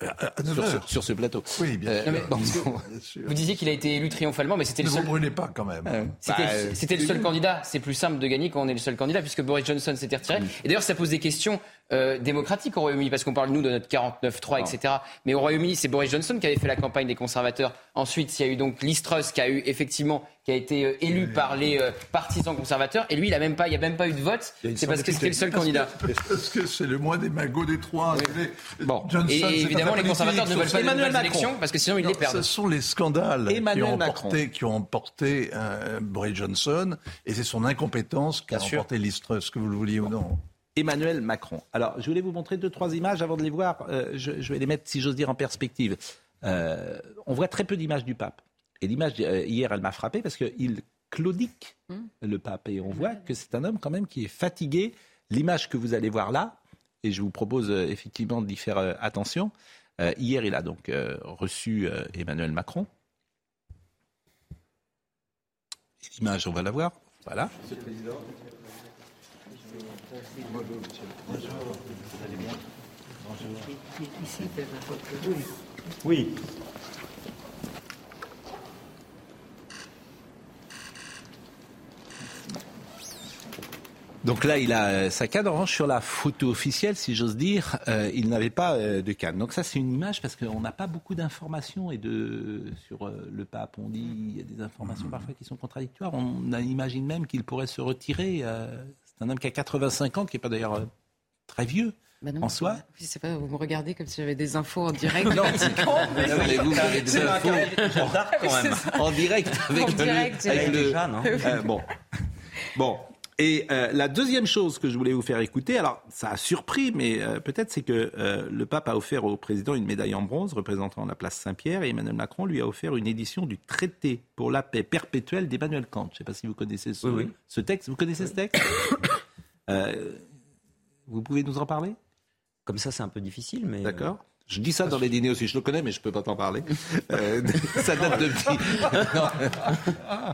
à sur, 9 ce, heures. sur ce plateau. Oui, bien Euh, sûr. mais- bon, que bon. Vous disiez qu'il a été élu triomphalement, mais c'était le Ne vous seul. brûlez pas quand même. C'était Bah, c'était le seul candidat. C'est plus simple de gagner quand on est le seul candidat, puisque Boris Johnson s'était retiré. Et d'ailleurs, ça pose des questions euh, démocratiques au Royaume-Uni, parce qu'on parle, nous, de notre 49-3, etc. Mais au Royaume-Uni, c'est Boris Johnson qui avait fait la campagne des conservateurs. Ensuite, il y a eu donc Liz Truss qui a eu, effectivement, qui a été euh, élu par les euh, partisans conservateurs. Et lui, il a même pas, il n'y a même pas eu de vote. C'est parce que c'était le seul Parce que- candidat. Parce que c'est le moins des magots des trois. Bon. Johnson, Et évidemment, les conservateurs ne veulent pas Emmanuel de élections, parce que sinon, ils Non, les perdent. Ce sont les scandales Emmanuel qui ont emporté, qui ont emporté euh, Boris Johnson, et c'est son incompétence qui a emporté Liz Truss, que vous le vouliez ou non. Emmanuel Macron. Alors, je voulais vous montrer deux, trois images avant de les voir. Euh, je, je vais les mettre, si j'ose dire, en perspective. Euh, on voit très peu d'images du pape. Et l'image, euh, hier, elle m'a frappé parce qu'il claudique le pape. Et on voit que c'est un homme quand même qui est fatigué. L'image que vous allez voir là, et je vous propose effectivement d'y faire attention. Euh, hier, il a donc euh, reçu euh, Emmanuel Macron. Et L'image, on va la voir. Voilà. Oui. Donc là, il a euh, sa canne. En revanche, sur la photo officielle, si j'ose dire, euh, il n'avait pas euh, de canne. Donc ça, c'est une image parce qu'on n'a pas beaucoup d'informations et de sur euh, le pape. On dit il y a des informations parfois qui sont contradictoires. On imagine même qu'il pourrait se retirer. C'est un homme qui a 85 ans, qui n'est pas d'ailleurs euh, très vieux Bah non, en soi. Je sais pas, vous me regardez comme si j'avais des infos en direct. Non, mais- vous avez des infos en direct avec En le, avec le- hein. Euh, bon, bon. Et euh, la deuxième chose que je voulais vous faire écouter, alors ça a surpris, mais euh, peut-être c'est que euh, le pape a offert au président une médaille en bronze représentant la place Saint-Pierre et Emmanuel Macron lui a offert une édition du traité pour la paix perpétuelle d'Emmanuel Kant. Je ne sais pas si vous connaissez ce, Oui, oui. ce texte. Vous connaissez ce texte Euh, Vous pouvez nous en parler? Comme ça, c'est un peu difficile, mais. D'accord. Je dis ça dans les dîners aussi, je le connais, mais je ne peux pas t'en parler. Euh, ça date depuis.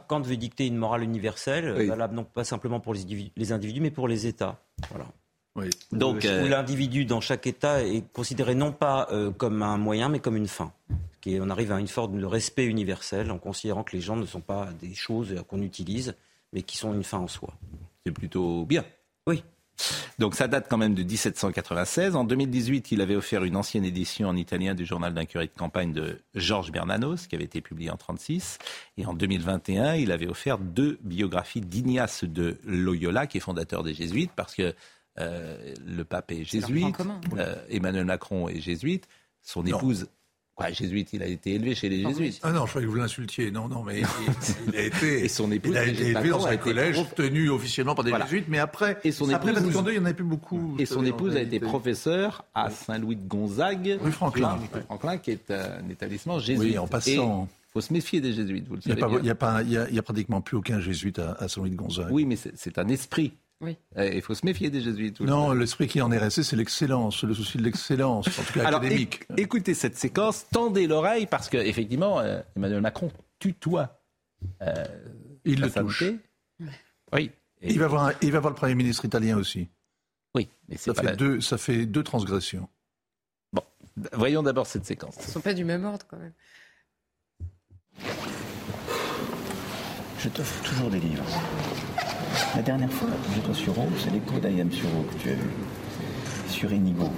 Kant veut dicter une morale universelle, oui. valable non pas simplement pour les individus, les individus mais pour les États. Voilà. Oui. Donc, euh, où l'individu dans chaque État est considéré non pas euh, comme un moyen, mais comme une fin. Et on arrive à une forme de respect universel en considérant que les gens ne sont pas des choses qu'on utilise, mais qui sont une fin en soi. C'est plutôt bien. Oui. Donc ça date quand même de 1796. En 2018, il avait offert une ancienne édition en italien du journal d'un curé de campagne de Georges Bernanos, qui avait été publié en 36. Et en 2021, il avait offert deux biographies d'Ignace de Loyola, qui est fondateur des Jésuites, parce que euh, le pape est jésuite, euh, Emmanuel Macron est jésuite, son épouse... Quoi, jésuite, il a été élevé chez les jésuites. Ah non, je croyais que vous l'insultiez. Non, non, mais il, il, a été, et son épouse, il a été élevé dans un collège prof... tenu officiellement par des voilà. jésuites, mais après, et son après épouse, il n'y en avait plus beaucoup. Et son épouse a été professeure à Saint-Louis de Gonzague, rue Franklin, rue Franklin, qui est un établissement jésuite. Oui, en passant. Il faut se méfier des jésuites, vous le savez. Il n'y a, a, a, a, pratiquement plus aucun jésuite à, à Saint-Louis de Gonzague. Oui, mais c'est un esprit. Oui. Il faut se méfier des jésuites. Non, l'esprit qui en est resté, c'est l'excellence, le souci de l'excellence, en tout cas Alors, académique. écoutez cette séquence, tendez l'oreille, parce qu'effectivement, euh, Emmanuel Macron tutoie. Euh, il le touche. Oui. Et il, va voir un, il va voir le Premier ministre italien aussi. Oui, mais ça, fait la... deux, ça fait deux transgressions. Bon, voyons d'abord cette séquence. Ils ne sont pas du même ordre quand même. Je t'offre toujours des livres. La dernière fois, j'étais sur Rome, c'est l'écho d'Ayam Suro que tu as vu. Sur Inigo.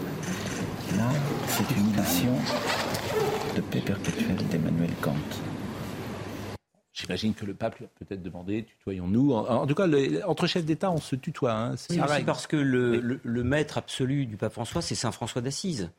Là, c'est une édition de Paix perpétuelle d'Emmanuel Kant. J'imagine que le pape lui a peut-être demandé, tutoyons-nous. En, en, tout cas, le, entre chefs d'État, on se tutoie. Hein, c'est oui, parce que le, le, le, maître absolu du pape François, c'est Saint François d'Assise.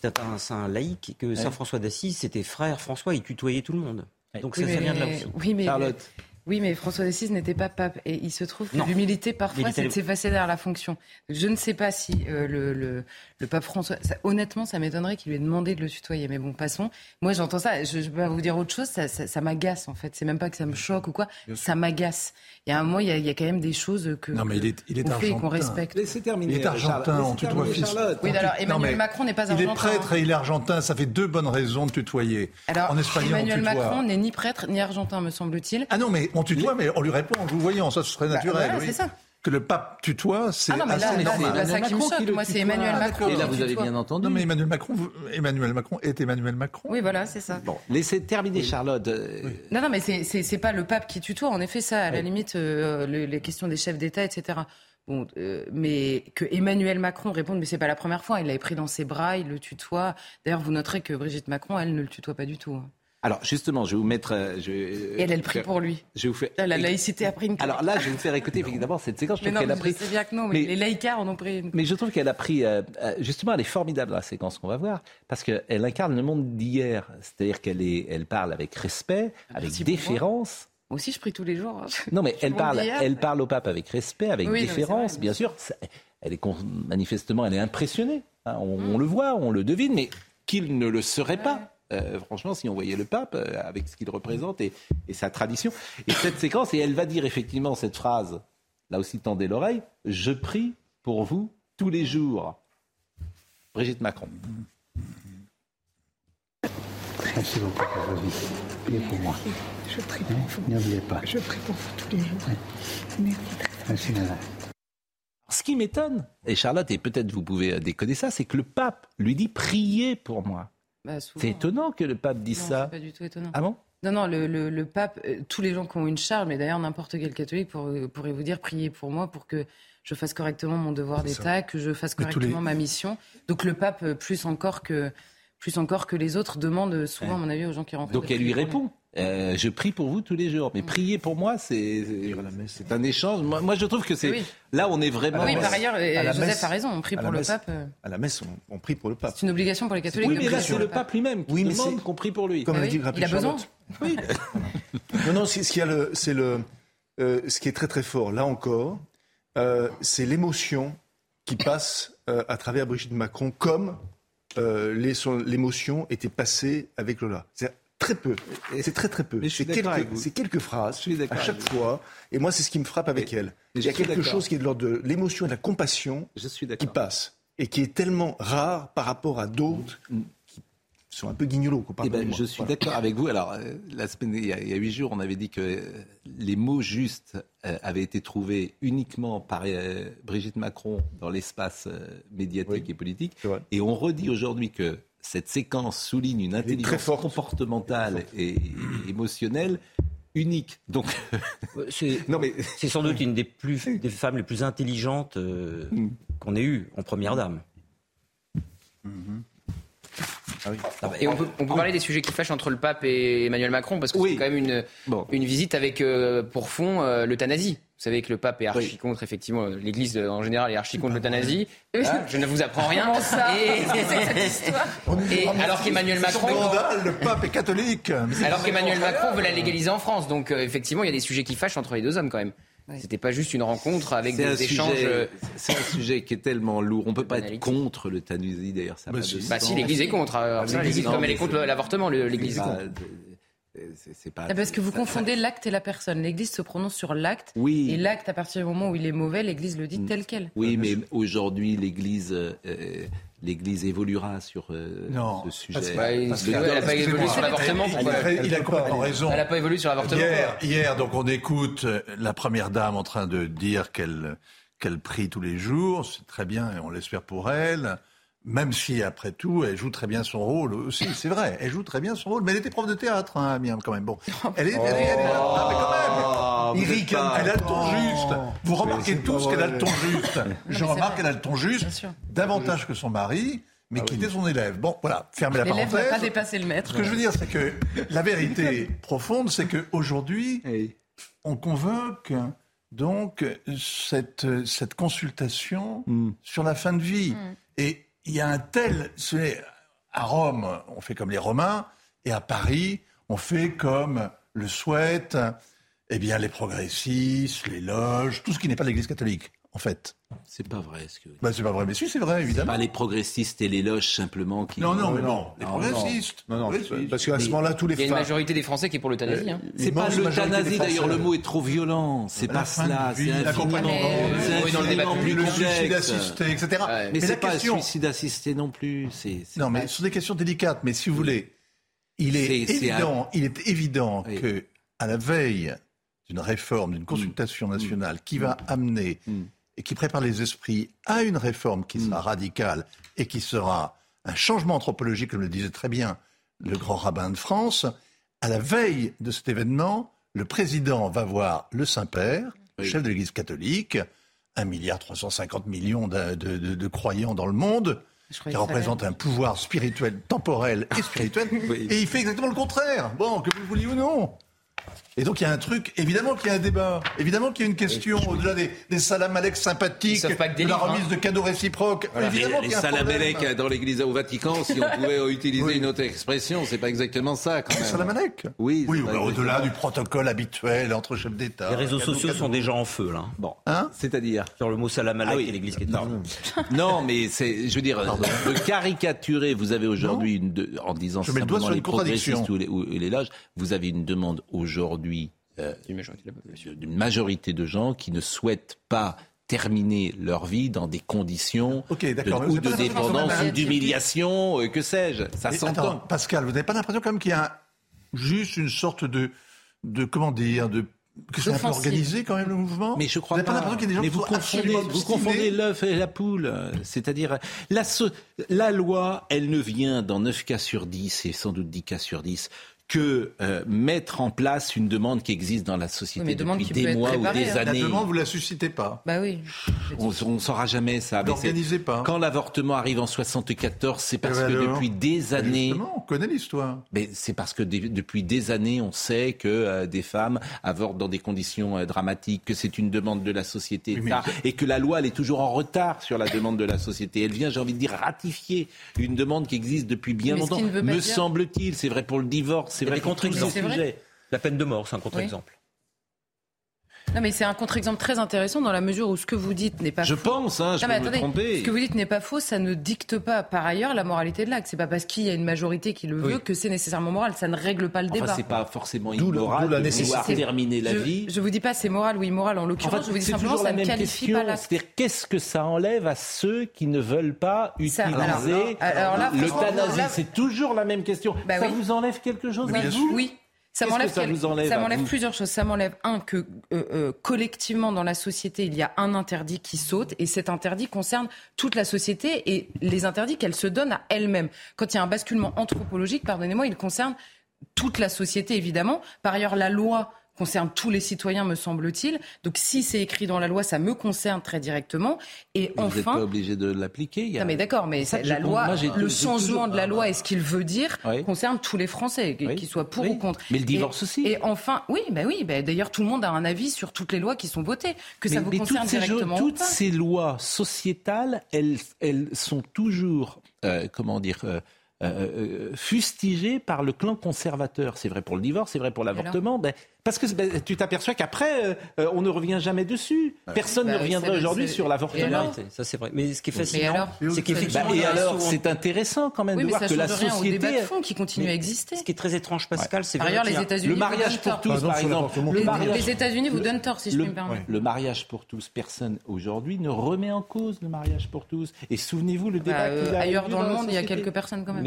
C'est un saint laïque, et que ouais. Saint François d'Assise, c'était frère François, il tutoyait tout le monde. Donc oui, ça, ça vient de là aussi. Oui, mais Charlotte. Oui, mais François d'Assise n'était pas pape. Et il se trouve que l'humilité, parfois, c'est de s'effacer derrière la fonction. Je ne sais pas si euh, le, le, le, pape François... Ça, honnêtement, ça m'étonnerait qu'il lui ait demandé de le tutoyer. Mais bon, passons. Moi, j'entends ça. Je, je vais vous dire autre chose. Ça, ça, ça m'agace, en fait. C'est même pas que ça me choque ou quoi. Ça m'agace. Il y a un moment, il y a, il y a quand même des choses que non, mais il est, il est fait qu'on respecte. Laissez terminer. Il est argentin, on tutoie fils. Oui, alors Emmanuel non, Macron n'est pas argentin. Il est prêtre et il est argentin. Ça fait deux bonnes raisons de tutoyer. Alors, en espagnol, Emmanuel on tutoie. Macron n'est ni prêtre ni argentin, me semble-t-il. Ah non, mais on tutoie, mais on lui répond en vous voyant. Ça, ce serait naturel. Bah, oui. c'est ça. Que le pape tutoie, c'est ah assez là, normal. là, ça qui me choque. Moi, c'est Emmanuel Macron. Et là, vous avez bien entendu. Non, mais Emmanuel Macron, Emmanuel Macron est Emmanuel Macron. Oui, voilà, c'est ça. Bon, laissez terminer oui. Charlotte. Oui. Non, non, mais c'est pas le pape qui tutoie. En effet, ça, à la limite, euh, le, les questions des chefs d'État, etc. Bon, euh, mais que Emmanuel Macron réponde, mais c'est pas la première fois. Il l'avait pris dans ses bras, il le tutoie. D'ailleurs, vous noterez que Brigitte Macron, elle ne le tutoie pas du tout. Alors justement, je vais vous mettre. euh, Je, Et elle, elle prie pour lui. Je vous fais. La laïcité a pris une. Alors là, je vais vous faire écouter évidemment cette séquence. Je mais non, mais a pris... je sais bien que non, mais, mais, les laïcards en ont pris une. Mais je trouve qu'elle a pris. Euh, justement, elle est formidable la séquence qu'on va voir parce qu'elle incarne le monde d'hier. C'est-à-dire qu'elle est, elle parle avec respect, avec Merci déférence. Moi aussi, je prie tous les jours. Hein. Non, mais elle parle, elle parle au pape avec respect, avec oui, déférence, vrai, bien sûr. Elle est manifestement, elle est impressionnée. Hein, on, mmh. on, le voit, on le devine, mais qu'il ne le serait ouais. pas. Euh, franchement, si on voyait le pape euh, avec ce qu'il représente et, et, sa tradition. Et cette séquence, et elle va dire effectivement cette phrase, là aussi tendez l'oreille, je prie pour vous tous les jours. Brigitte Macron. Merci beaucoup pour votre vie. Priez pour moi. Je prie pour vous. N'oubliez pas. Je prie pour vous tous les jours. Merci. Merci, madame. Ce qui m'étonne, et Charlotte, et peut-être vous pouvez décoder ça, c'est que le pape lui dit priez pour moi. Bah, c'est étonnant que le pape dise non, ça. C'est pas du tout étonnant. Ah bon? Non, non, le, le, le pape, euh, tous les gens qui ont une charge, mais d'ailleurs n'importe quel catholique pour, pourrait vous dire priez pour moi pour que je fasse correctement mon devoir d'État, que je fasse correctement les... ma mission. Donc le pape, euh, plus encore que plus encore que les autres, demande souvent, ouais. à mon avis, aux gens qui rentrent. Donc elle lui répond. Euh, je prie pour vous tous les jours. Mais prier pour moi, c'est un échange. Moi, moi, je trouve que c'est oui. là on est vraiment. Oui, par ailleurs, Joseph messe, a raison. On prie pour le messe, pape. À la messe, on, on, prie pour le pape. C'est une obligation pour les catholiques. Oui, mais là, c'est le pape lui-même qui oui, demande qu'on prie pour lui. Comme ah l'a dit oui. Il a besoin. Oui. non, non, ce qu'il y a, le, c'est le, euh, ce qui est très très fort. Là encore, euh, c'est l'émotion qui passe euh, à travers Brigitte Macron, comme euh, l'émotion était passée avec Lola. C'est très peu. C'est très très peu. C'est quelques, quelques, phrases à chaque fois. Et moi, c'est ce qui me frappe avec elle. Il y a quelque chose qui est de l'ordre de l'émotion et de la compassion qui passe et qui est tellement rare par rapport à d'autres sont un peu guignolos. Eh ben, je suis d'accord avec vous. Alors, euh, la semaine, il y, a, huit jours, on avait dit que euh, les mots justes euh, avaient été trouvés uniquement par Brigitte Macron dans l'espace médiatique et politique. Et on redit aujourd'hui que cette séquence souligne une intelligence comportementale et, émotionnelle unique. Donc, c'est non mais c'est sans doute une des plus des femmes les plus intelligentes mm. qu'on ait eues en première dame. Mm-hmm. Ah ah bah, et on peut, on peut parler des sujets qui fâchent entre le pape et Emmanuel Macron, parce que c'est quand même une, une visite avec euh, pour fond euh, l'euthanasie. Vous savez que le pape est archi contre, effectivement, l'Église en général est archi contre l'euthanasie. Ah, je ne vous apprends rien. et, alors qu'Emmanuel Macron, le pape est catholique. Alors qu'Emmanuel Macron veut la légaliser en France. Donc euh, effectivement, il y a des sujets qui fâchent entre les deux hommes quand même. C'était pas juste une rencontre avec des échanges. Euh, c'est un sujet qui est tellement lourd. On peut pas être contre l'euthanasie d'ailleurs. bah, bah si, l'Église est contre. L'Église, comme elle est contre l'avortement, l'Église est contre. C'est pas, ah, parce que vous confondez l'acte et la personne. L'Église se prononce sur l'acte. Oui. Et l'acte, à partir du moment où il est mauvais, l'Église le dit mm. tel quel. Oui, mais aujourd'hui, l'Église euh, l'Église évoluera sur euh, ce sujet. elle n'a pas évolué sur l'avortement. Il, a complètement raison. Elle n'a pas évolué sur l'avortement. Hier, hier, donc on écoute euh, la première dame en train de dire qu'elle qu'elle prie tous les jours. C'est très bien et on l'espère pour elle. Même si, après tout, elle joue très bien son rôle aussi, c'est vrai, elle joue très bien son rôle, mais elle était prof de théâtre, hein, Miam, quand même. Bon, elle est, elle est, elle est là, mais quand même. Eric, elle a le ton juste. Vous remarquez tous qu'elle a le ton juste. Je remarque qu'elle a le ton juste, davantage que son mari mais ah qui était son élève. Bon, voilà, fermez la parenthèse. L'élève n'a pas dépassé le maître. Ce que je veux dire, c'est que la vérité profonde, c'est qu'aujourd'hui, on convoque donc cette, cette consultation hmm. sur la fin de vie. Hmm. Et il y a un tel. À Rome, on fait comme les Romains, et à Paris, on fait comme le souhaitent eh bien, les progressistes, les loges, tout ce qui n'est pas l'Église catholique en fait. C'est pas vrai ce que. Bah, c'est pas vrai, mais si, c'est vrai, évidemment. Pas les progressistes et les loges simplement qui. Non, non, mais non, les progressistes. Non, non, parce qu'à ce moment-là, tous les. Il y a une majorité des Français qui est pour l'euthanasie. Hein. C'est pas l'euthanasie, d'ailleurs, le mot est trop violent. C'est pas cela. C'est infiniment. C'est infiniment plus Le suicide assisté, etc. Mais c'est pas le suicide assisté non plus. Non, mais ce sont des questions délicates. Mais si vous voulez, il est évident, il est évident que à la veille d'une réforme, d'une consultation nationale qui va amener mm. et qui prépare les esprits à une réforme qui sera mm. radicale et qui sera un changement anthropologique, comme le disait très bien le grand rabbin de France, à la veille de cet événement, le président va voir le Saint-Père, chef de l'Église catholique, 1 milliard 350 millions de, de, croyants dans le monde, qui représente un pouvoir spirituel, temporel et spirituel, et il fait exactement le contraire. Bon, que vous le vouliez ou non. Et donc il y a un truc, évidemment qu'il y a un débat, évidemment qu'il y a une question au-delà des, des salam sympathiques, de la remise hein. de cadeaux réciproques. évidemment les, salam dans l'Église au Vatican, si on pouvait utiliser une autre expression, c'est pas exactement ça. Quand même. Salam Oui. Oui, au-delà du protocole habituel entre chefs d'État. Les réseaux sociaux sont déjà en feu là. Bon, hein c'est-à-dire sur le mot salam ah et l'Église catholique. Non, non mais c'est, je veux dire, de caricaturer. Vous avez aujourd'hui une, en disant je simplement les progressistes ou les, ou les vous avez une demande aujourd'hui euh, d'une majorité, de gens qui ne souhaitent pas terminer leur vie dans des conditions de, ou de dépendance ou d'humiliation, euh, que sais-je. Ça s'entend. Pascal, vous n'avez pas l'impression quand même qu'il y a juste une sorte de, de comment dire, de que c'est un peu organisé quand même le mouvement? Mais je crois pas. pas qu'il y a des gens mais vous confondez, vous confondez l'œuf et la poule. C'est-à-dire la, la loi, elle ne vient dans 9 cas sur 10 et sans doute 10 cas sur 10 que euh, mettre en place une demande qui existe dans la société depuis des mois ou des hein. années. La demande, vous la suscitez pas. Bah oui. On ne saura jamais ça. N'organisez pas. Quand l'avortement arrive en 74, c'est parce eh ben que depuis des années. Justement, on connaît l'histoire. Mais c'est parce que depuis des années, on sait que euh, des femmes avortent dans des conditions euh, dramatiques, que c'est une demande de la société, et que la loi elle est toujours en retard sur la demande de la société. Elle vient, j'ai envie de dire, ratifier une demande qui existe depuis bien longtemps. Me semble-t-il, c'est vrai pour le divorce c'est vrai contre-exemples. La peine de mort, c'est un contre-exemple. Non, mais c'est un contre-exemple très intéressant dans la mesure où ce que vous dites n'est pas. Je faux. pense, hein, je non, peux. Ce que vous dites n'est pas faux, ça ne dicte pas par ailleurs la moralité de l'acte. C'est pas parce qu'il y a une majorité qui le veut que c'est nécessairement moral. Ça ne règle pas le enfin, débat. C'est pas forcément immoral la nécessité. terminer la je, vie. Je vous dis pas c'est moral ou immoral en l'occurrence. En je vous dis simplement ça ne qualifie question. pas l'acte. C'est-à-dire qu'est-ce que ça enlève à ceux qui ne veulent pas utiliser l'euthanasie C'est toujours la même question. Bah ça vous enlève quelque chose à vous? Oui. Ça m'enlève plusieurs choses. Ça m'enlève un que euh, euh, collectivement dans la société il y a un interdit qui saute et cet interdit concerne toute la société et les interdits qu'elle se donne à elle-même. Quand il y a un basculement anthropologique, pardonnez-moi, il concerne toute la société évidemment. Par ailleurs, la loi concerne tous les citoyens, me semble-t-il. Donc si c'est écrit dans la loi, ça me concerne très directement. Et mais enfin, vous n'êtes pas obligé de l'appliquer. A... Non, mais d'accord, mais la loi, le changement de la ah, loi bah. et ce qu'il veut dire concerne tous les Français, qu'ils soient pour ou contre. Mais le divorce et, aussi. Et enfin, oui, bah oui, bah, d'ailleurs tout le monde a un avis sur toutes les lois qui sont votées, que mais, ça vous mais concerne toutes directement. Ces, toutes ces lois sociétales, elles, elles sont toujours, euh, comment dire. Euh, euh, euh, euh, fustigé par le clan conservateur. C'est vrai pour le divorce, c'est vrai pour l'avortement. Ben, parce que ben, tu t'aperçois qu'après, on ne revient jamais dessus. Bah personne ne bah reviendrait aujourd'hui sur l'avortement. Ça, c'est vrai. Mais ce qui est fascinant, c'est qu'effectivement. et alors, c'est intéressant quand même de voir que la société. Fond qui continue à exister. Ce qui est très étrange, Pascal, c'est vrai. Ailleurs, les États -Unis le mariage pour tous, par exemple. Les États-Unis vous donnent tort, si je puis me permettre. Le mariage pour tous, personne aujourd'hui ne remet en cause le mariage pour tous. Et souvenez-vous le bah, débat. Ailleurs dans le monde, il y a quelques personnes quand même.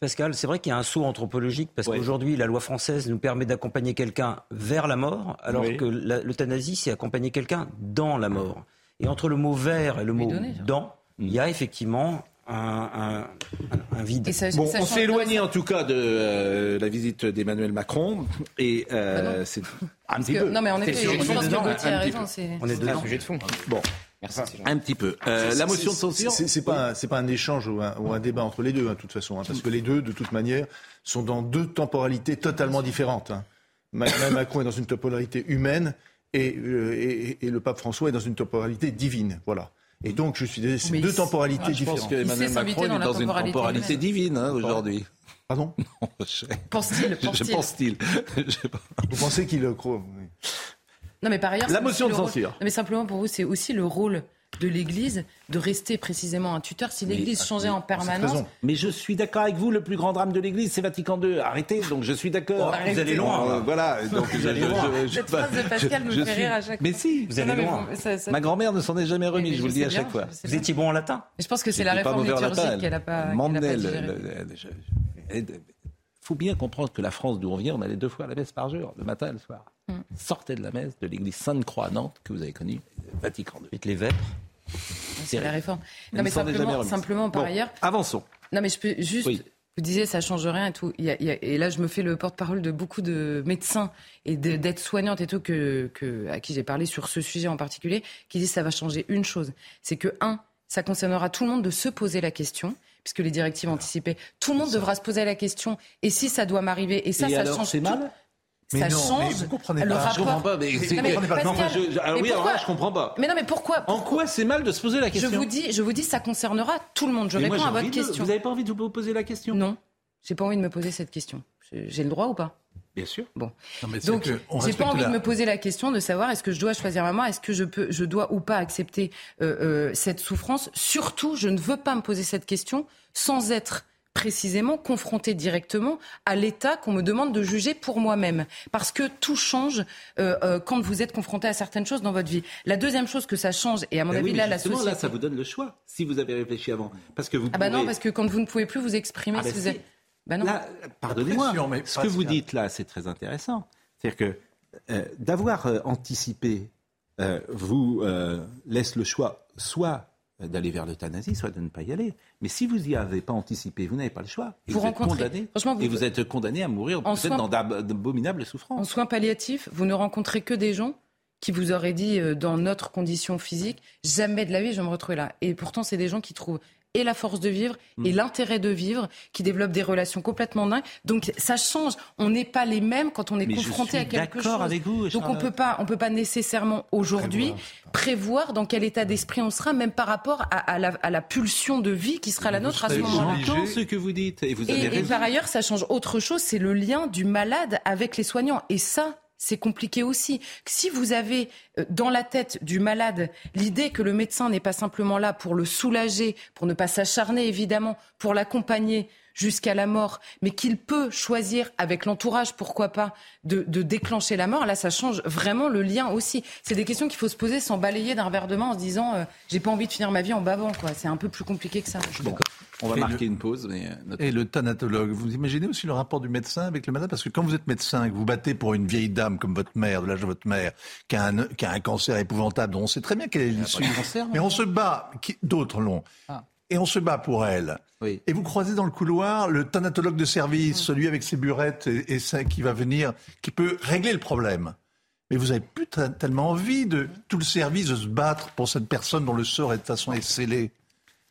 Pascal, c'est vrai qu'il y a un saut anthropologique parce qu'aujourd'hui, la loi française nous permet d'accompagner quelqu'un vers la mort, alors que l'euthanasie, c'est accompagner quelqu'un dans la mort. Et entre le mot vers et le mot dans, mm. il y a effectivement un, vide. Ça, bon, on s'est éloigné en tout cas de euh, la visite d'Emmanuel Macron et euh, ah c'est un petit peu. Non mais en effet, je pense que Gauthier a. On est deux sujets de fond. Bon, Merci, ah. un petit peu. Euh, la motion de censure C'est pas, pas un échange ou un, débat entre les deux, hein, de toute façon, hein, parce que les deux, de toute manière, sont dans deux temporalités totalement différentes. Hein. Macron est dans une temporalité humaine euh, et, le pape François est dans une temporalité divine. Voilà. Et donc, je suis désolé, c'est deux temporalités je différentes. Je pense qu'Emmanuel Macron est dans une temporalité divine hein, aujourd'hui. Pardon? Non, je... Pense-t-il Je pense-t-il. Vous pensez qu'il euh, le croit. Non, mais par ailleurs. La motion de censure. Non, mais simplement pour vous, c'est aussi le rôle de l'Église de rester précisément un tuteur si l'Église ah, changeait en permanence. Mais je suis d'accord avec vous, le plus grand drame de l'Église, c'est Vatican II. Arrêtez, donc je suis d'accord. Oh, vous allez loin. Euh, voilà. Donc, vous allez loin. Je, Cette phrase de Pascal me fait suis... rire à chaque mais fois. Mais si, vous allez loin. Ma grand-mère ne s'en est jamais remise, je, vous le dis à chaque fois. Vous étiez bon en latin. Je pense que c'est la réforme liturgique qu'elle n'a pas. Mandel. Euh, Il euh, faut bien comprendre que la France d'où on vient, on allait deux fois à la baisse par jour, le matin et le soir. Sortez de la messe de l'église Sainte-Croix à Nantes, que vous avez connue, euh, Vatican II. Vite les vêpres. C'est la réforme. Non, mais simplement, simplement, par ailleurs. Avançons. Non, mais je peux juste. Oui. Vous disiez, ça change rien et tout. Et là, je me fais le porte-parole de beaucoup de médecins et d'aides-soignantes et tout que, à qui j'ai parlé sur ce sujet en particulier, qui disent que ça va changer une chose. C'est que, un, ça concernera tout le monde de se poser la question puisque les directives anticipées. Tout le monde devra se poser la question. Et si ça doit m'arriver Et ça, ça alors, change. C'est mal ça non, change mais vous comprenez Je comprends pas. Mais, non, mais, je, ah je, alors oui, alors là, je comprends pas. Mais non, mais pourquoi, En quoi c'est mal de se poser la question Je vous dis, je vous dis, ça concernera tout le monde. Je réponds à votre question. Vous avez pas envie de vous poser la question Non, j'ai pas envie de me poser cette question. J'ai le droit ou pas? Bien sûr. Bon. Non, mais Donc, j'ai pas envie de me poser la question de savoir est-ce que je dois choisir maman, est-ce que je peux, je dois ou pas accepter euh, euh, cette souffrance. Surtout, je ne veux pas me poser cette question sans être précisément confronté directement à l'état qu'on me demande de juger pour moi-même. Parce que tout change euh, euh, quand vous êtes confronté à certaines choses dans votre vie. La deuxième chose que ça change, et à mon ben avis, là, la société... là, ça vous donne le choix, si vous avez réfléchi avant. Parce que vous. Ah bah non, parce que quand vous ne pouvez plus vous exprimer, ah si bah, bah non. Pardonnez-moi, ce que vous dites là, c'est très intéressant. C'est-à-dire que euh, d'avoir anticipé vous laisse le choix soit euh, d'aller vers l'euthanasie, soit de ne pas y aller. Mais si vous n'y avez pas anticipé, vous n'avez pas le choix. Vous, êtes condamné. Êtes condamné à mourir. En vous soin... dans d'abominables souffrances. En soins palliatifs, vous ne rencontrez que des gens qui vous auraient dit, euh, dans notre condition physique, jamais de la vie je vais me retrouver là. Et pourtant, c'est des gens qui trouvent et la force de vivre et l'intérêt de vivre, qui développent des relations complètement dingues. Donc ça change. On n'est pas les mêmes quand on est confronté à quelque chose. Donc on peut pas, on peut pas nécessairement aujourd'hui prévoir. dans quel état d'esprit on sera, même par rapport à, la, à la, pulsion de vie qui sera la nôtre à ce moment-là. ce que vous dites et vous avez et par ailleurs, ça change autre chose. C'est le lien du malade avec les soignants. Et ça, compliqué aussi. Si vous avez euh, dans la tête du malade l'idée que le médecin n'est pas simplement là pour le soulager, pour ne pas s'acharner évidemment, pour l'accompagner jusqu'à la mort, mais qu'il peut choisir avec l'entourage, pourquoi pas, de, déclencher la mort, là, ça change vraiment le lien aussi. C'est des questions qu'il faut se poser sans balayer d'un verre de main en se disant euh, j'ai pas envie de finir ma vie en bavant. Quoi. C'est un peu plus compliqué que ça. On va marquer une pause. Mais euh, Et le thanatologue, vous imaginez aussi le rapport du médecin avec le malade? Parce que quand vous êtes médecin et que vous battez pour une vieille dame comme votre mère, de l'âge de votre mère, qui a, un, qui a un cancer épouvantable, dont on sait très bien quelle est l'issue. Mais on se bat, d'autres l'ont. Ah et on se bat pour elle. Et vous croisez dans le couloir le thanatologue de service, mm. celui avec ses burettes et, ça qui va venir, qui peut régler le problème. Mais vous n'avez plus tellement envie de tout le service de se battre pour cette personne dont le sort est de façon est scellé.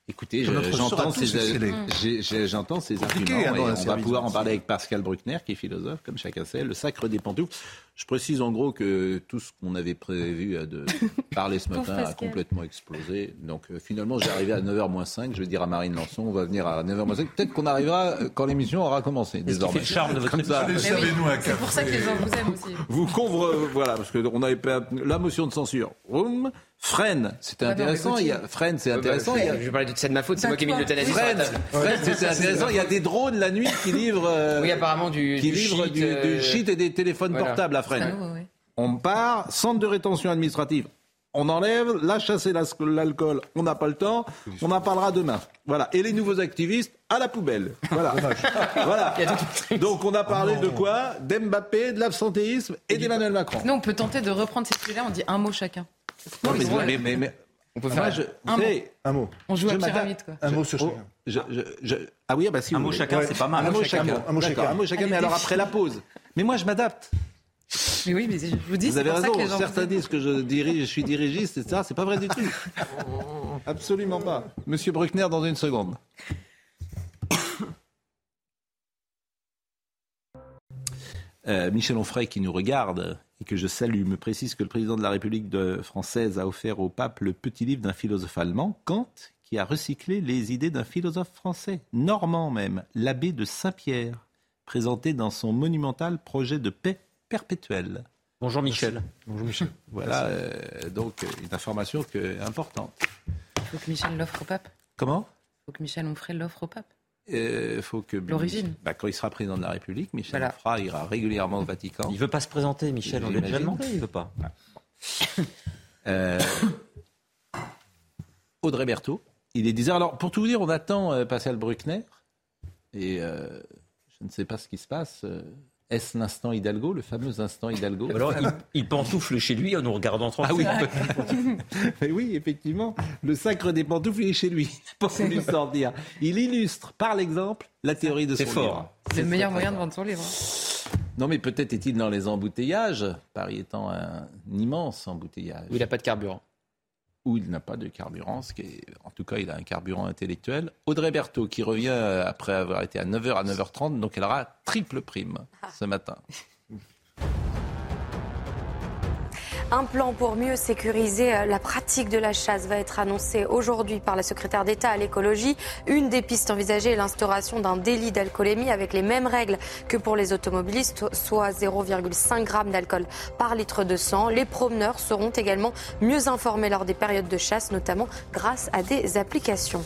Écoutez, j'entends ces, j'entends ces arguments. Hein, on va pouvoir en parler avec Pascal Bruckner, qui est philosophe, comme chacun sait. Le sacre des pantoufles. Je précise en gros que tout ce qu'on avait prévu de parler ce matin a complètement explosé. Donc euh, finalement, j'ai arrivé à 9h moins 5. Je vais dire à Marine Lançon, on va venir à 9h moins 5. Peut-être qu'on arrivera euh, quand l'émission aura commencé. Désormais. C'est le charme de votre émission. C'est pour ça que les gens vous aiment aussi. Vous couvre, voilà, parce qu'on avait pas la motion de censure. Freine, c'était ah intéressant. il y a, Freine, c'est intéressant. je vais parler de c'est de ma faute, c'est moi qui ai mis l'euthanasie. Freine, Freine, c'était intéressant. Il y a des drones la nuit qui livrent, euh, oui, apparemment du, qui livrent shit, du, du, shit, et des téléphones portables à Freine. On part, centre de rétention administrative. On enlève, la chasse et l'alcool, on n'a pas le temps, on en parlera demain. Voilà. Et les nouveaux activistes, à la poubelle. Voilà. voilà. Donc on a parlé de quoi? D'Mbappé, de l'absentéisme et d'Emmanuel Macron. Non, on peut tenter de reprendre ces sujets-là, on dit un mot chacun. Non, mais, mais, mais, on peut faire un, mot. un mot. On joue à pyramide, quoi. Un mot sur chacun. Je, je, ah oui, ah bah si. Un mot chacun, c'est pas mal. Un mot chacun. Un mot chacun. Un mot chacun, mais alors après la pause. Mais moi, je m'adapte. Mais oui, mais je vous dis, vous avez raison. Certains disent que je dirige, je suis dirigiste, etc. C'est pas vrai du tout. Absolument pas. Monsieur Bruckner, dans une seconde. Euh, Michel Onfray, qui nous regarde et que je salue, me précise que le président de la République française a offert au pape le petit livre d'un philosophe allemand, Kant, qui a recyclé les idées d'un philosophe français, normand même, l'abbé de Saint-Pierre, présenté dans son monumental projet de paix perpétuelle. Bonjour Michel. Bonjour Michel. Voilà, euh, donc une information que, importante. Il faut que Michel l'offre au pape. Comment? Il faut que Michel Onfray l'offre au pape. Euh, faut que l'origine. Bah, quand il sera président de la République, Michel voilà. ira régulièrement au Vatican. Il veut pas se présenter, Michel. On lui a déjà demandé, il veut pas. Euh, Audrey Berthaud, il est 10h. Alors, pour tout vous dire, on attend euh, Pascal Bruckner. Et je ne sais pas ce qui se passe. Est-ce l'instant Hidalgo, le fameux instant Hidalgo Alors, il, pantoufle chez lui en nous regardant tranquille. Ah oui, oui, effectivement, le sacre des pantoufles est chez lui, pour lui sortir. Il illustre par l'exemple la théorie de son fort. livre. C'est le meilleur moyen de vendre son livre. Non, mais peut-être est-il dans les embouteillages, Paris étant un immense embouteillage. Où il n'a pas de carburant où il n'a pas de carburant, ce qui est, en tout cas il a un carburant intellectuel. Audrey Berthaud qui revient après avoir été à 9h à 9h30, donc elle aura triple prime ce matin. Un plan pour mieux sécuriser euh, la pratique de la chasse va être annoncé aujourd'hui par la secrétaire d'État à l'écologie. Une des pistes envisagées est l'instauration d'un délit d'alcoolémie avec les mêmes règles que pour les automobilistes, soit 0,5 g d'alcool par litre de sang. Les promeneurs seront également mieux informés lors des périodes de chasse, notamment grâce à des applications.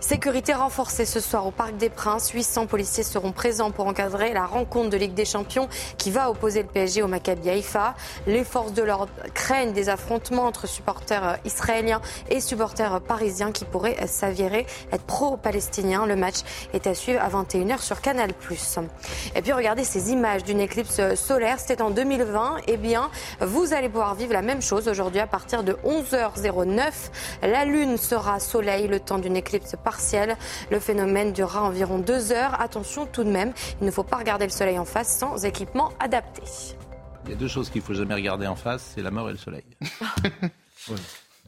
Sécurité renforcée ce soir au Parc des Princes. 800 policiers seront présents pour encadrer la rencontre de Ligue des Champions qui va opposer le PSG au Maccabi Haïfa. Les forces de l'ordre craignent des affrontements entre supporters euh, israéliens et supporters parisiens qui pourraient euh, s'avérer être pro-palestiniens. Le match est à suivre à 21h sur Canal+. Et puis regardez ces images d'une éclipse euh, solaire. C'était en 2020. Eh bien, vous allez pouvoir vivre la même chose aujourd'hui à partir de 11h09. La Lune sera soleil le temps d'une éclipse partielle. Le phénomène durera environ deux heures. Attention tout de même, il ne faut pas regarder le soleil en face sans équipement adapté. Il y a deux choses qu'il faut jamais regarder en face, c'est la mort et le soleil.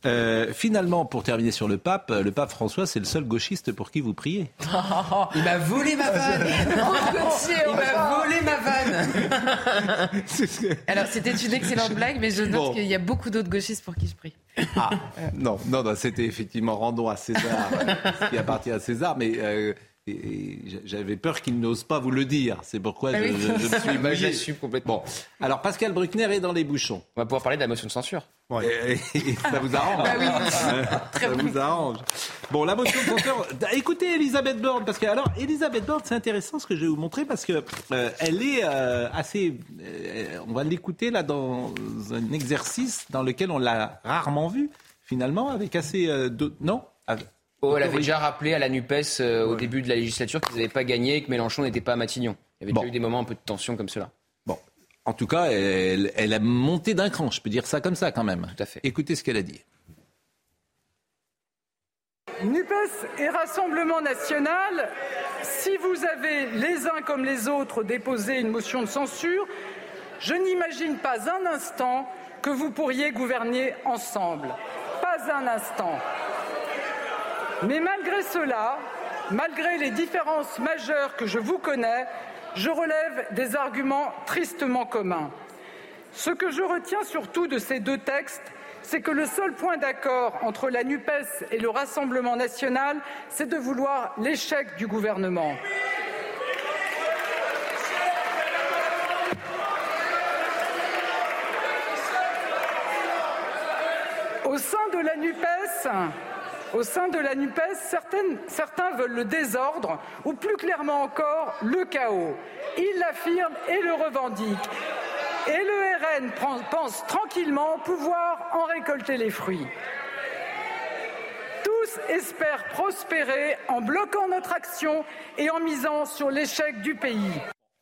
Euh, finalement, pour terminer sur le pape, le pape François, c'est le seul gauchiste pour qui vous priez. il m'a volé ma vanne. il m'a volé ma vanne. Alors, c'était une excellente blague, mais je note qu'il y a beaucoup d'autres gauchistes pour qui je prie. Ah, non, non, non c'était effectivement rendons à César ce qui appartient à César, mais euh, Et j'avais peur qu'il n'ose pas vous le dire. C'est pourquoi Ah je, oui. je- je me suis Bah, j'assume complètement. Bon, alors Pascal Bruckner est dans les bouchons. On va pouvoir parler de la motion de censure. Et- et ça vous arrange. Bah oui. ça vous arrange. Bon, la motion de censure. Écoutez Elisabeth Borne, parce que alors Elisabeth Borne, c'est intéressant ce que je vais vous montrer parce que euh, elle est euh, assez. euh, on va l'écouter là dans un exercice dans lequel on l'a rarement vu finalement, avec assez. euh, de- non? Avec- Oh, elle avait déjà rappelé à la NUPES euh, au début de la législature qu'ils n'avaient pas gagné et que Mélenchon n'était pas à Matignon. Il y avait déjà eu des moments un peu de tension comme cela. Bon, en tout cas, elle, elle a monté d'un cran, je peux dire ça comme ça quand même. Tout à fait. Écoutez ce qu'elle a dit. NUPES et Rassemblement national, si vous avez les uns comme les autres déposé une motion de censure, je n'imagine pas un instant que vous pourriez gouverner ensemble. Pas un instant. Mais malgré cela, malgré les différences majeures que je vous connais, je relève des arguments tristement communs. Ce que je retiens surtout de ces deux textes, c'est que le seul point d'accord entre la NUPES et le Rassemblement national, c'est de vouloir l'échec du gouvernement. Au sein de la NUPES, au sein de la NUPES, certains veulent le désordre ou plus clairement encore le chaos. Ils l'affirment et le revendiquent. Et le RN pense tranquillement pouvoir en récolter les fruits. Tous espèrent prospérer en bloquant notre action et en misant sur l'échec du pays.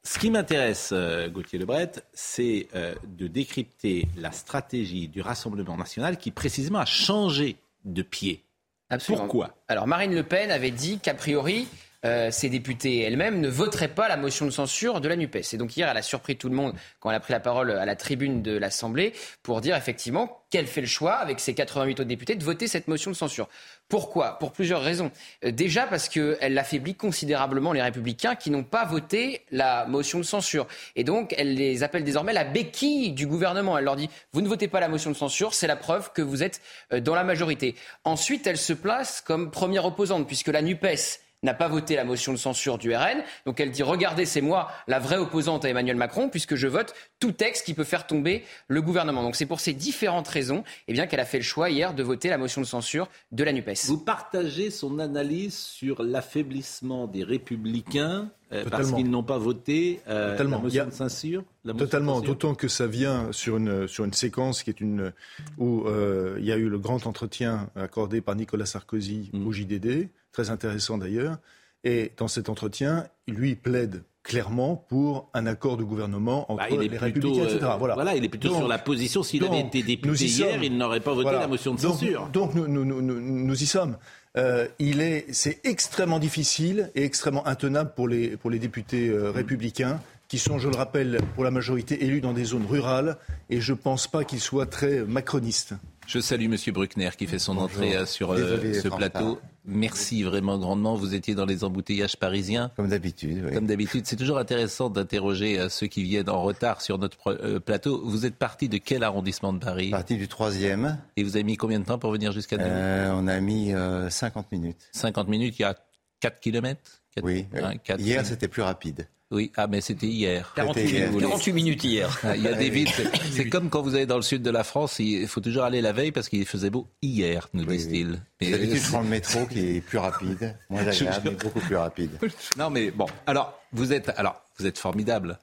Ce qui m'intéresse, euh, Gauthier Lebret, c'est euh, de décrypter la stratégie du Rassemblement national qui précisément a changé de pied. Absolument. Pourquoi? Alors Marine Le Pen avait dit qu'a priori, euh, ses députés elle-même ne voteraient pas la motion de censure de la NUPES. Et donc hier, elle a surpris tout le monde quand elle a pris la parole à la tribune de l'Assemblée pour dire effectivement qu'elle fait le choix, avec ses 88 autres députés, de voter cette motion de censure. Pourquoi? Pour plusieurs raisons. Euh, déjà parce qu'elle affaiblit considérablement les républicains qui n'ont pas voté la motion de censure. Et donc, elle les appelle désormais la béquille du gouvernement. Elle leur dit, vous ne votez pas la motion de censure, c'est la preuve que vous êtes euh, dans la majorité. Ensuite, elle se place comme première opposante, puisque la NUPES n'a pas voté la motion de censure du RN. Donc elle dit regardez, c'est moi la vraie opposante à Emmanuel Macron puisque je vote tout texte qui peut faire tomber le gouvernement. Donc c'est pour ces différentes raisons eh bien qu'elle a fait le choix hier de voter la motion de censure de la NUPES. Vous partagez son analyse sur l'affaiblissement des républicains euh, parce qu'ils n'ont pas voté euh, la motion de censure Totalement, d'autant que ça vient sur une, sur une séquence qui est une, où euh, il y a eu le grand entretien accordé par Nicolas Sarkozy Mm. au JDD, très intéressant d'ailleurs. Et dans cet entretien, lui plaide clairement pour un accord de gouvernement entre Bah, il est les plutôt, républicains, etc. euh, Voilà. voilà, il est plutôt Donc- sur la position. S'il avait été député hier, sommes. il n'aurait pas voté Voilà. la motion de Donc- censure. Donc, nous- nous- nous- nous y sommes. Euh, il est, c'est extrêmement difficile et extrêmement intenable pour les, pour les députés euh, républicains qui sont, je le rappelle, pour la majorité élus dans des zones rurales et je ne pense pas qu'ils soient très macronistes. Je salue Monsieur Bruckner qui fait son Bonjour. entrée euh, sur euh, Désolé ce plateau. Merci vraiment grandement. Vous étiez dans les embouteillages parisiens. Comme d'habitude. oui. Comme d'habitude, c'est toujours intéressant d'interroger euh, ceux qui viennent en retard sur notre plateau. Vous êtes parti de quel arrondissement de Paris? Parti du troisième. Et vous avez mis combien de temps pour venir jusqu'à nous? Euh, on a mis euh, 50 minutes. 50 minutes, il y a 4 kilomètres? Oui. Hein, quatre- Hier, c'était plus rapide. Oui, ah mais c'était hier. 48 C'était hier. minutes. 48 minutes hier. Ah, Il y a des villes, c'est- c'est comme quand vous allez dans le sud de la France, il faut toujours aller la veille parce qu'il faisait beau hier, nous disent-ils. Mais- D'habitude, je prends le métro qui est plus rapide, moins Je- agréable, mais beaucoup plus rapide. Non mais bon, alors vous êtes, alors vous êtes formidable.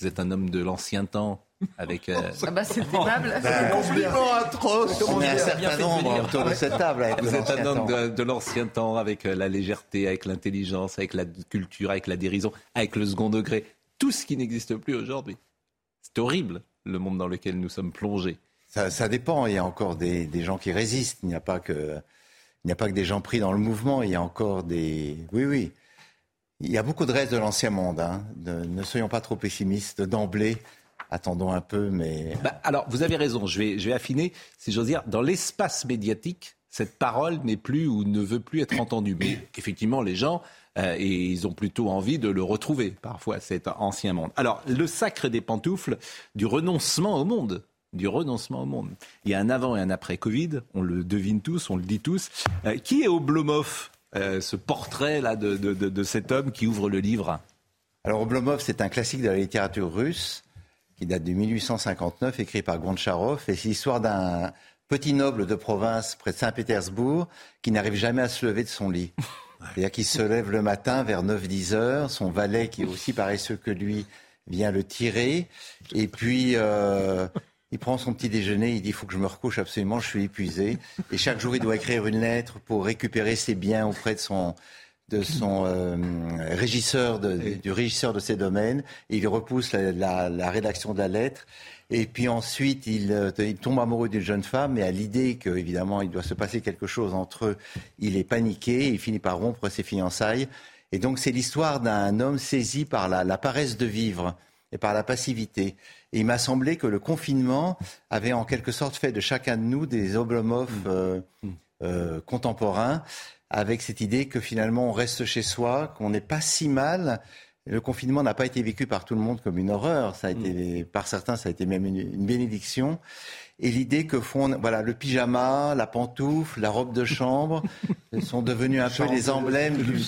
Vous êtes un homme de l'ancien temps avec. euh, Ah bah c'est aimable. Ben, compliment atroce. On est un certain nombre autour de cette table. Avec Vous êtes un homme de, de l'ancien temps avec euh, la légèreté, avec l'intelligence, avec la culture, avec la dérision, avec le second degré. Tout ce qui n'existe plus aujourd'hui. C'est horrible le monde dans lequel nous sommes plongés. Ça, ça dépend. Il y a encore des, des gens qui résistent. Il n'y a pas que, il n'y a pas que des gens pris dans le mouvement. Il y a encore des, oui, oui. Il y a beaucoup de restes de l'ancien monde. hein. Ne soyons pas trop pessimistes d'emblée. Attendons un peu, mais Bah, alors, vous avez raison, je vais, je vais affiner, si j'ose dire, dans l'espace médiatique, cette parole n'est plus ou ne veut plus être entendue. Mais effectivement, les gens, euh, et ils ont plutôt envie de le retrouver, parfois, cet ancien monde. Alors, le sacre des pantoufles, du renoncement au monde. Du renoncement au monde. Il y a un avant et un après Covid, on le devine tous, on le dit tous. Euh, qui est Oblomov euh, ce portrait là de, de, de, cet homme qui ouvre le livre? Alors Oblomov, c'est un classique de la littérature russe qui date de 1859, écrit par Goncharov, et c'est l'histoire d'un petit noble de province près de Saint-Pétersbourg qui n'arrive jamais à se lever de son lit. C'est-à-dire qu'il se lève le matin vers 9-10 heures, son valet qui est aussi paresseux que lui vient le tirer, et puis euh, il prend son petit déjeuner, il dit il faut que je me recouche absolument, je suis épuisé, et chaque jour il doit écrire une lettre pour récupérer ses biens auprès de son de son euh, régisseur, de, du régisseur de ses domaines. il repousse la, la, la, rédaction de la lettre. Et puis ensuite, il, euh, il tombe amoureux d'une jeune femme. Et à l'idée qu'évidemment, il doit se passer quelque chose entre eux, il est paniqué. Il finit par rompre ses fiançailles. Et donc, c'est l'histoire d'un homme saisi par la, la, paresse de vivre et par la passivité. Et il m'a semblé que le confinement avait en quelque sorte fait de chacun de nous des Oblomov mmh. euh, mmh. euh, contemporains avec cette idée que finalement on reste chez soi, qu'on n'est pas si mal. Le confinement n'a pas été vécu par tout le monde comme une horreur. Ça a été, mm. par certains, ça a été même une, bénédiction. Et l'idée que font, voilà, le pyjama, la pantoufle, la robe de chambre sont devenus un peu les emblèmes du,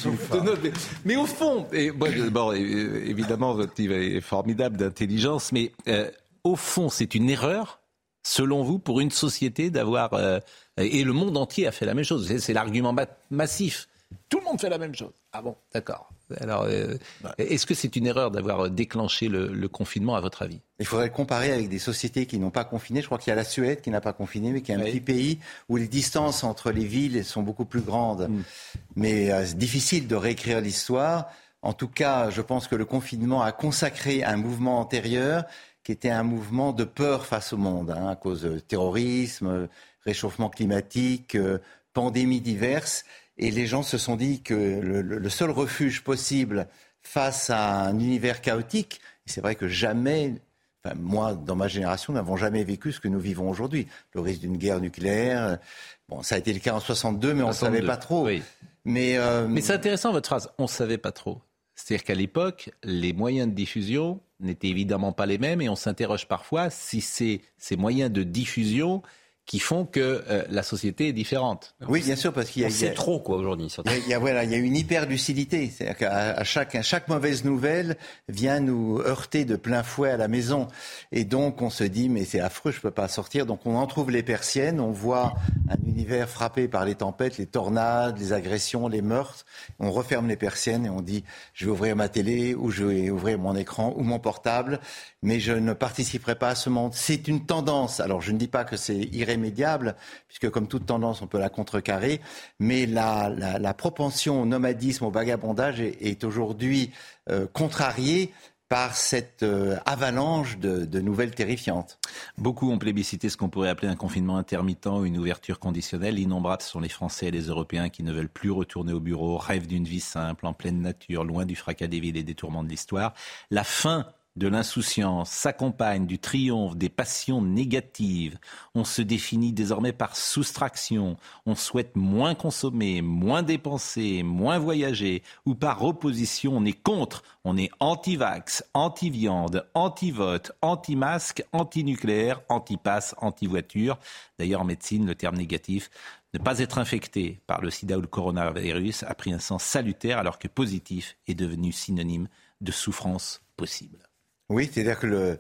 Mais au fond, et, bon, évidemment, votre livre est formidable d'intelligence, mais euh, au fond, c'est une erreur, selon vous, pour une société d'avoir euh, et le monde entier a fait la même chose. C'est l'argument massif. Tout le monde fait la même chose. Ah bon, d'accord. Alors, euh, est-ce que c'est une erreur d'avoir déclenché le, confinement, à votre avis? Il faudrait le comparer avec des sociétés qui n'ont pas confiné. Je crois qu'il y a la Suède qui n'a pas confiné, mais qui est un petit pays où les distances entre les villes sont beaucoup plus grandes. Mm. Mais euh, c'est difficile de réécrire l'histoire. En tout cas, je pense que le confinement a consacré un mouvement antérieur qui était un mouvement de peur face au monde, hein, à cause de terrorisme, réchauffement climatique, euh, pandémies diverses. Et les gens se sont dit que le, seul refuge possible face à un univers chaotique, et c'est vrai que jamais, enfin, moi, dans ma génération, n'avons jamais vécu ce que nous vivons aujourd'hui. Le risque d'une guerre nucléaire. Bon, ça a été le cas en 62, mais on ne savait pas trop. Mais, euh, mais c'est intéressant votre phrase. On ne savait pas trop. C'est-à-dire qu'à l'époque, les moyens de diffusion n'étaient évidemment pas les mêmes et on s'interroge parfois si ces moyens de diffusion qui font que euh, la société est différente. Oui, bien sûr, parce qu'il y a, c'est trop quoi aujourd'hui. Il y a, voilà, il y a une hyper lucidité, c'est-à-dire qu'à chaque chaque mauvaise nouvelle vient nous heurter de plein fouet à la maison, et donc on se dit mais c'est affreux, je peux pas sortir, donc on en trouve les persiennes, on voit un univers frappé par les tempêtes, les tornades, les agressions, les meurtres, on referme les persiennes et on dit je vais ouvrir ma télé ou je vais ouvrir mon écran ou mon portable, mais je ne participerai pas à ce monde. C'est une tendance. Alors je ne dis pas que c'est irrémédiable, puisque comme toute tendance, on peut la contrecarrer, mais la, la, propension au nomadisme, au vagabondage est, est aujourd'hui euh, contrariée par cette euh, avalanche de, de, nouvelles terrifiantes. Beaucoup ont plébiscité ce qu'on pourrait appeler un confinement intermittent ou une ouverture conditionnelle. Innombrables sont les Français et les Européens qui ne veulent plus retourner au bureau, rêvent d'une vie simple, en pleine nature, loin du fracas des villes et des tourments de l'histoire. La fin de l'insouciance s'accompagne du triomphe des passions négatives. On se définit désormais par soustraction. On souhaite moins consommer, moins dépenser, moins voyager. Ou par opposition, on est contre. On est anti-vax, anti-viande, anti-vote, anti-masque, anti-nucléaire, anti-passe, anti-voiture. D'ailleurs, en médecine, le terme négatif ne pas être infecté par le sida ou le coronavirus a pris un sens salutaire alors que positif est devenu synonyme de souffrance possible. Oui, c'est-à-dire que le,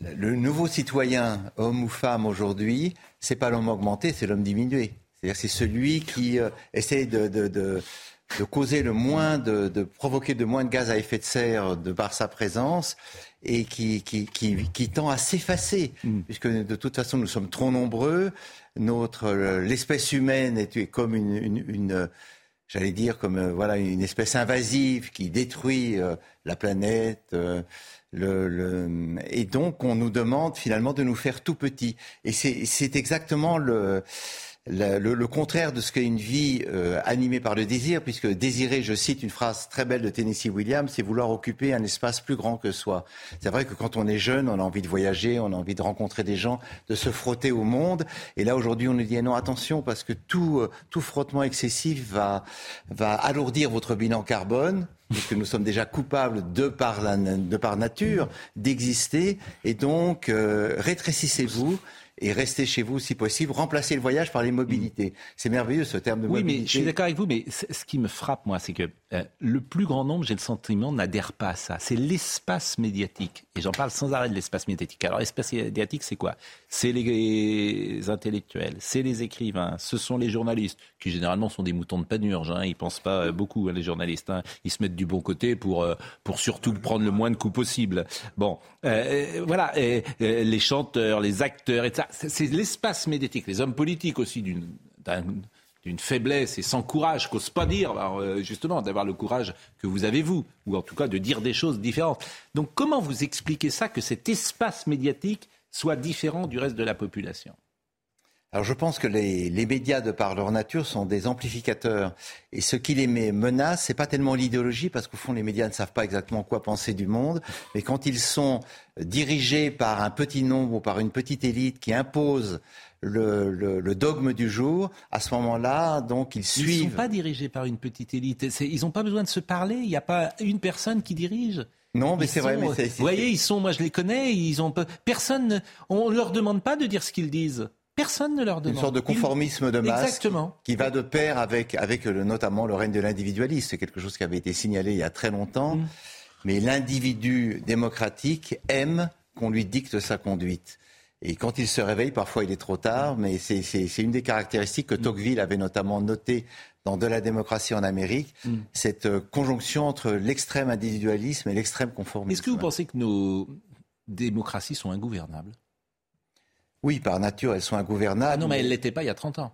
le nouveau citoyen, homme ou femme aujourd'hui, c'est pas l'homme augmenté, c'est l'homme diminué. C'est-à-dire c'est celui qui euh, essaie de, de, de, de, causer le moins, de, provoquer de moins de gaz à effet de serre de par sa présence et qui, qui, qui, qui tend à s'effacer, mm. puisque de toute façon nous sommes trop nombreux. Notre euh, l'espèce humaine est comme une, une, une j'allais dire comme euh, voilà une espèce invasive qui détruit la planète. Le, le, et donc, on nous demande finalement de nous faire tout petits. Et c'est exactement le, le, le, contraire de ce qu'est une vie euh, animée par le désir, puisque désirer, je cite une phrase très belle de Tennessee Williams, c'est vouloir occuper un espace plus grand que soi. C'est vrai que quand on est jeune, on a envie de voyager, on a envie de rencontrer des gens, de se frotter au monde. Et là, aujourd'hui, on nous dit eh non, attention, parce que tout, euh, tout frottement excessif va, va alourdir votre bilan carbone, puisque nous sommes déjà coupables de par, la, de par nature d'exister. Et donc, euh, rétrécissez-vous et restez chez vous si possible. Remplacez le voyage par les mobilités. C'est merveilleux ce terme de oui, mobilité. mais je suis d'accord avec vous, mais ce qui me frappe, moi, c'est que euh, le plus grand nombre, j'ai le sentiment, n'adhère pas à ça. C'est l'espace médiatique. Et j'en parle sans arrêt de l'espace médiatique. Alors, l'espace médiatique, c'est quoi? C'est les intellectuels, c'est les écrivains, ce sont les journalistes, qui généralement sont des moutons de panurge. Hein. Ils pensent pas euh, beaucoup, hein, les journalistes. Hein. Ils se mettent du bon côté pour, euh, pour surtout prendre le moins de coups possible. Bon, euh, voilà, les chanteurs, les acteurs, et ça. C'est l'espace médiatique. Les hommes politiques aussi d'une faiblesse et sans courage, qu'ose pas dire, justement, d'avoir le courage que vous avez vous, ou en tout cas de dire des choses différentes. Donc comment vous expliquez ça, que cet espace médiatique soit différent du reste de la population? Alors je pense que les, médias, de par leur nature, sont des amplificateurs. Et ce qui les menace, c'est pas tellement l'idéologie, parce qu'au fond, les médias ne savent pas exactement quoi penser du monde. Mais quand ils sont dirigés par un petit nombre ou par une petite élite qui impose le, dogme du jour, à ce moment-là, donc ils suivent. Ils ne sont pas dirigés par une petite élite. Ils n'ont pas besoin de se parler. Il n'y a pas une personne qui dirige. Non, mais c'est vrai. Mais vous voyez, ils sont, moi je les connais, ils ont personne, on ne leur demande pas de dire ce qu'ils disent. Personne ne leur demande. Une sorte de conformisme de masse qui va de pair avec, avec le, notamment le règne de l'individualisme. C'est quelque chose qui avait été signalé il y a très longtemps. Mm. Mais l'individu démocratique aime qu'on lui dicte sa conduite. Et quand il se réveille, parfois il est trop tard, mais c'est une des caractéristiques que mm. Tocqueville avait notamment noté dans De la démocratie en Amérique, mm. cette euh, conjonction entre l'extrême individualisme et l'extrême conformisme. Est-ce que vous pensez que nos démocraties sont ingouvernables? Oui, par nature, elles sont ingouvernables. Ah non, mais elles ne l'étaient pas il y a 30 ans.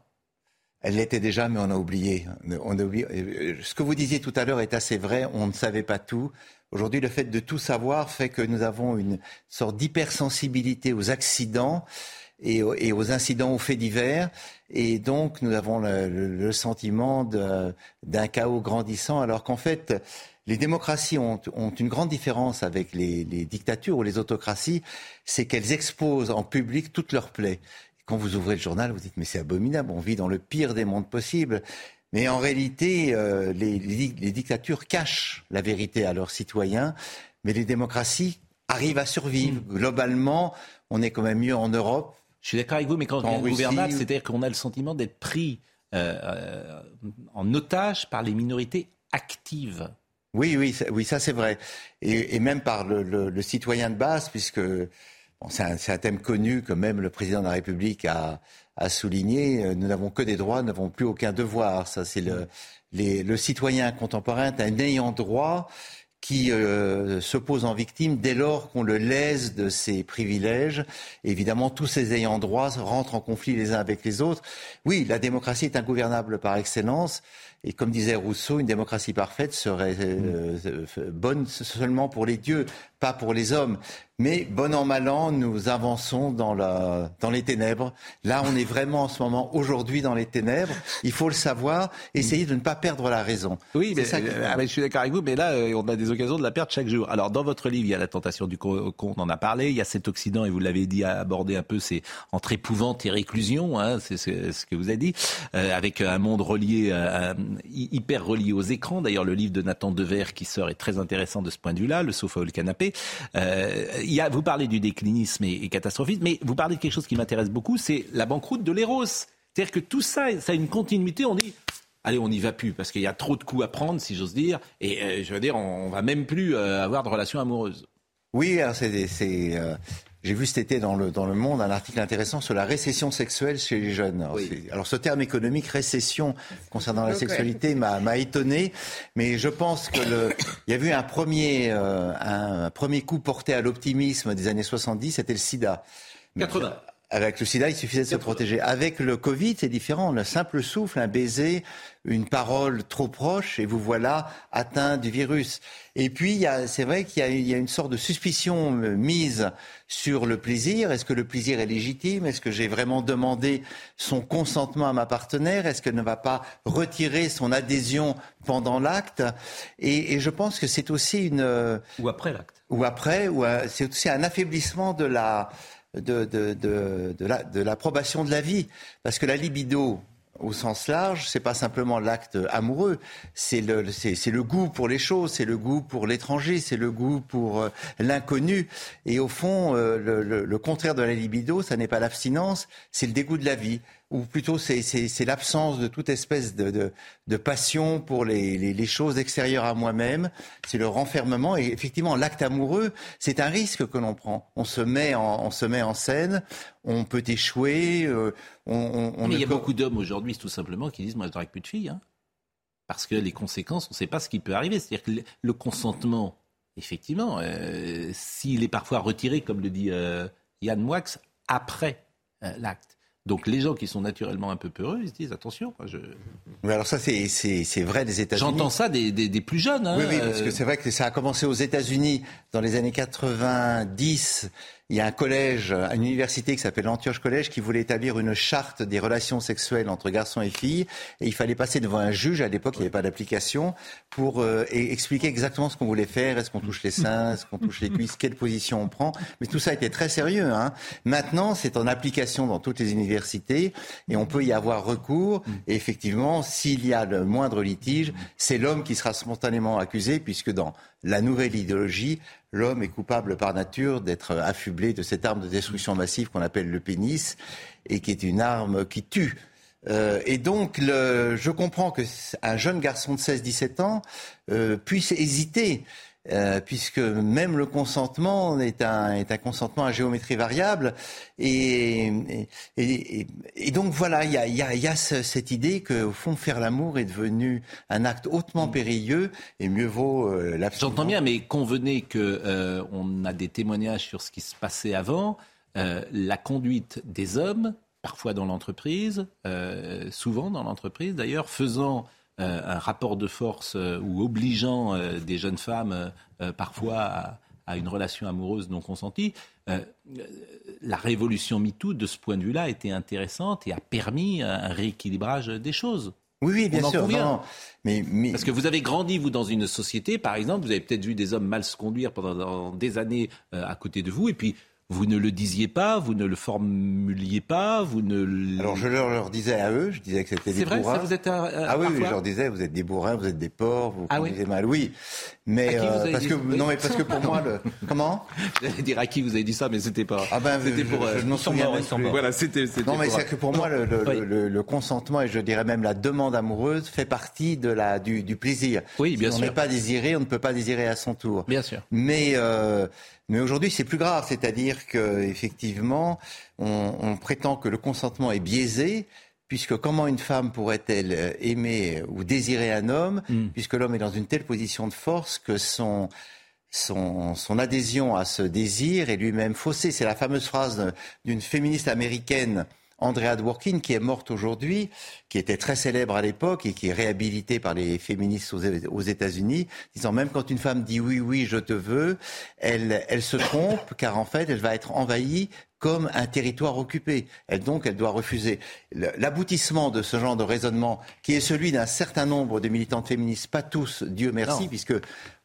Elles l'étaient déjà, mais on a oublié. On a oublié. Euh, ce que vous disiez tout à l'heure est assez vrai. On ne savait pas tout. Aujourd'hui, le fait de tout savoir fait que nous avons une sorte d'hypersensibilité aux accidents et aux, incidents, aux faits divers. Et donc, nous avons le, sentiment d'un chaos grandissant, alors qu'en fait, les démocraties ont, une grande différence avec les, dictatures ou les autocraties, c'est qu'elles exposent en public toutes leurs plaies. Quand vous ouvrez le journal, vous dites mais c'est abominable, on vit dans le pire des mondes possibles. Mais en réalité, euh, les, dictatures cachent la vérité à leurs citoyens, mais les démocraties arrivent à survivre. Mm. Globalement, on est quand même mieux en Europe je suis d'accord avec vous, mais quand on est gouvernable, c'est-à-dire qu'on a le sentiment d'être pris euh, euh, en otage par les minorités actives. Oui, oui, oui, ça c'est vrai. Et, même par le, citoyen de base, puisque c'est un, thème connu que même le président de la République a, souligné. Euh, nous n'avons que des droits, nous n'avons plus aucun devoir. Ça, c'est le, le citoyen contemporain, un ayant droit qui euh, se pose en victime dès lors qu'on le lèse de ses privilèges. évidemment, tous ces ayants droit rentrent en conflit les uns avec les autres. Oui, la démocratie est ingouvernable par excellence. Et comme disait Rousseau, une démocratie parfaite serait euh, euh, bonne seulement pour les dieux, pas pour les hommes. Mais bon an, mal an, nous avançons dans, la, dans les ténèbres. Là, on est vraiment en ce moment, aujourd'hui, dans les ténèbres. Il faut le savoir. Essayez de ne pas perdre la raison. Oui, mais, ça euh, ah, je suis d'accord avec vous, mais là, euh, on a des occasions de la perdre chaque jour. Alors, dans votre livre, il y a la tentation du con, on en a parlé. Il y a cet Occident, et vous l'avez dit, à aborder un peu, c'est entre épouvante et réclusion, hein, c'est ce que vous avez dit, euh, avec un monde relié, hyper relié aux écrans. D'ailleurs, le livre de Nathan Dever qui sort est très intéressant de ce point de vue-là, le sofa ou le canapé. Euh, y a, vous parlez du déclinisme et, catastrophisme, mais vous parlez de quelque chose qui m'intéresse beaucoup, c'est la banqueroute de l'Eros. C'est-à-dire que tout ça, ça a une continuité. On dit, allez, on n'y va plus parce qu'il y a trop de coups à prendre, si j'ose dire. Et euh, je veux dire, on, va même plus euh, avoir de relations amoureuses. Oui, c'est j'ai vu cet été dans le, dans le Monde un article intéressant sur la récession sexuelle chez les jeunes. Alors, ce terme économique, récession, concernant la sexualité, m'a étonné. Mais je pense que le, il y a eu un premier, euh, un premier coup porté à l'optimisme des années 70, c'était le sida. 80. Avec le sida, il suffisait de se protéger. Avec le Covid, c'est différent. Le simple souffle, un baiser, une parole trop proche, et vous voilà atteint du virus. Et puis, c'est vrai qu'il y, a une sorte de suspicion euh, mise sur le plaisir. Est-ce que le plaisir est légitime? Est-ce que j'ai vraiment demandé son consentement à ma partenaire? Est-ce qu'elle ne va pas retirer son adhésion pendant l'acte? Et, je pense que c'est aussi une... Euh, ou après l'acte. Ou après, ou euh, c'est aussi un affaiblissement de la de, de, de, de l'approbation de la vie. Parce que la libido, au sens large, c'est pas simplement l'acte amoureux, c'est le, c'est, le goût pour les choses, c'est le goût pour l'étranger, c'est le goût pour euh, l'inconnu. Et au fond, euh, le, le- le contraire de la libido, ça n'est pas l'abstinence, c'est le dégoût de la vie. Ou plutôt, c'est, l'absence de toute espèce de, de, de passion pour les, les, les choses extérieures à moi-même. C'est le renfermement. Et effectivement, l'acte amoureux, c'est un risque que l'on prend. On se met en, on se met en scène, on peut échouer. euh, on, on- on Mais ne il y a peut- beaucoup d'hommes aujourd'hui, tout simplement, qui disent Moi, je drague plus de filles. hein. Parce que les conséquences, on ne sait pas ce qui peut arriver. C'est-à-dire que le- le consentement, effectivement, euh, s'il est parfois retiré, comme le dit euh, Yann Moix, après euh, l'acte. Donc les gens qui sont naturellement un peu peureux, ils se disent Attention, moi, je. Mais alors ça, c'est, c'est, c'est vrai des États-Unis. J'entends ça des, des- des plus jeunes. hein, Oui, oui, parce euh, que c'est vrai que ça a commencé aux États-Unis dans les années 90. Il y a un collège, une université qui s'appelle l'Antioche Collège qui voulait établir une charte des relations sexuelles entre garçons et filles. Et il fallait passer devant un juge. À l'époque, il n'y avait pas d'application pour euh, expliquer exactement ce qu'on voulait faire. Est-ce qu'on touche les seins? Est-ce qu'on touche les cuisses? Quelle position on prend? Mais tout ça était très sérieux. Hein. Maintenant, c'est en application dans toutes les universités et on peut y avoir recours. Et effectivement, s'il y a le moindre litige, c'est l'homme qui sera spontanément accusé puisque dans la nouvelle idéologie, l'homme est coupable par nature d'être affublé de cette arme de destruction massive qu'on appelle le pénis et qui est une arme qui tue. Euh, et donc, je comprends que un jeune garçon de 16-17 ans euh, puisse hésiter, euh, puisque même le consentement est un, consentement à géométrie variable. Et, donc, voilà, il y a, cette idée qu'au fond, faire l'amour est devenu un acte hautement périlleux et mieux vaut euh, l'abstinence. J'entends bien, mais convenez que euh, a des témoignages sur ce qui se passait avant. La conduite des hommes, parfois dans l'entreprise, souvent dans l'entreprise d'ailleurs, faisant un rapport de force euh, ou obligeant euh, des jeunes femmes euh, euh, parfois à, à une relation amoureuse non consentie. Euh, euh, la révolution MeToo, de ce point de vue-là, était intéressante et a permis un rééquilibrage des choses. Oui, oui, bien On en sûr. convient. non, non. Mais, mais- Parce que vous avez grandi, vous, dans une société, par exemple, vous avez peut-être vu des hommes mal se conduire pendant des années euh, à côté de vous, et puis vous ne le disiez pas, vous ne le formuliez pas, vous ne... Alors je leur, leur disais à eux, je disais que c'était des C'est vrai, bourrins. vous êtes un- un- ah oui, oui, je leur disais, vous êtes des bourrins, vous êtes des porcs, vous Ah oui conduisez mal. Oui, À mais qui vous euh, avez parce dit que ça non, mais parce que pour moi, le comment J'allais dire à qui vous avez dit ça, mais c'était pas... Ah ben, c'était je, pour... euh, je, je m'en souviens plus. Voilà, c'était... Non, mais pour- c'est que pour moi, le, le- Oui. le- le consentement et je dirais même la demande amoureuse fait partie de la du, du plaisir. Oui, bien si on sûr. n'est pas désiré, on ne peut pas désirer à son tour. Bien sûr. Mais euh, mais aujourd'hui, c'est plus grave, c'est-à-dire que effectivement, on, on prétend que le consentement est biaisé. Puisque comment une femme pourrait-elle euh, aimer ou désirer un homme, Hmm. puisque l'homme est dans une telle position de force que son, son, son adhésion à ce désir est lui-même faussée. C'est la fameuse phrase d'une féministe américaine, Andrea Dworkin, qui est morte aujourd'hui, qui était très célèbre à l'époque et qui est réhabilitée par les féministes aux, États-Unis, disant même quand une femme dit oui, oui, je te veux, elle, elle se trompe car en fait, elle va être envahie comme un territoire occupé. Elle, donc, elle doit refuser. L'aboutissement de ce genre de raisonnement, qui est celui d'un certain nombre de militantes féministes, pas tous, Dieu merci, Non. puisque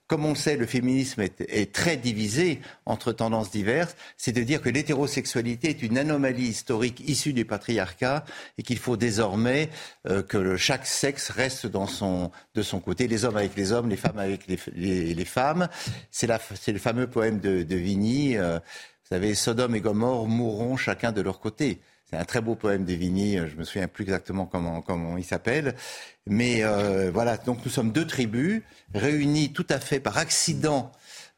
comme on sait, le féminisme est, est très divisé entre tendances diverses, c'est de dire que l'hétérosexualité est une anomalie historique issue du patriarcat et qu'il faut désormais euh, que chaque sexe reste de son côté, les hommes avec les hommes, les femmes avec les, femmes. C'est le fameux poème de, de Vigny. euh, vous savez, Sodome et Gomorre mourront chacun de leur côté. C'est un très beau poème de Vigny, je me souviens plus exactement comment, comment il s'appelle. Mais euh, voilà, donc nous sommes deux tribus réunies tout à fait par accident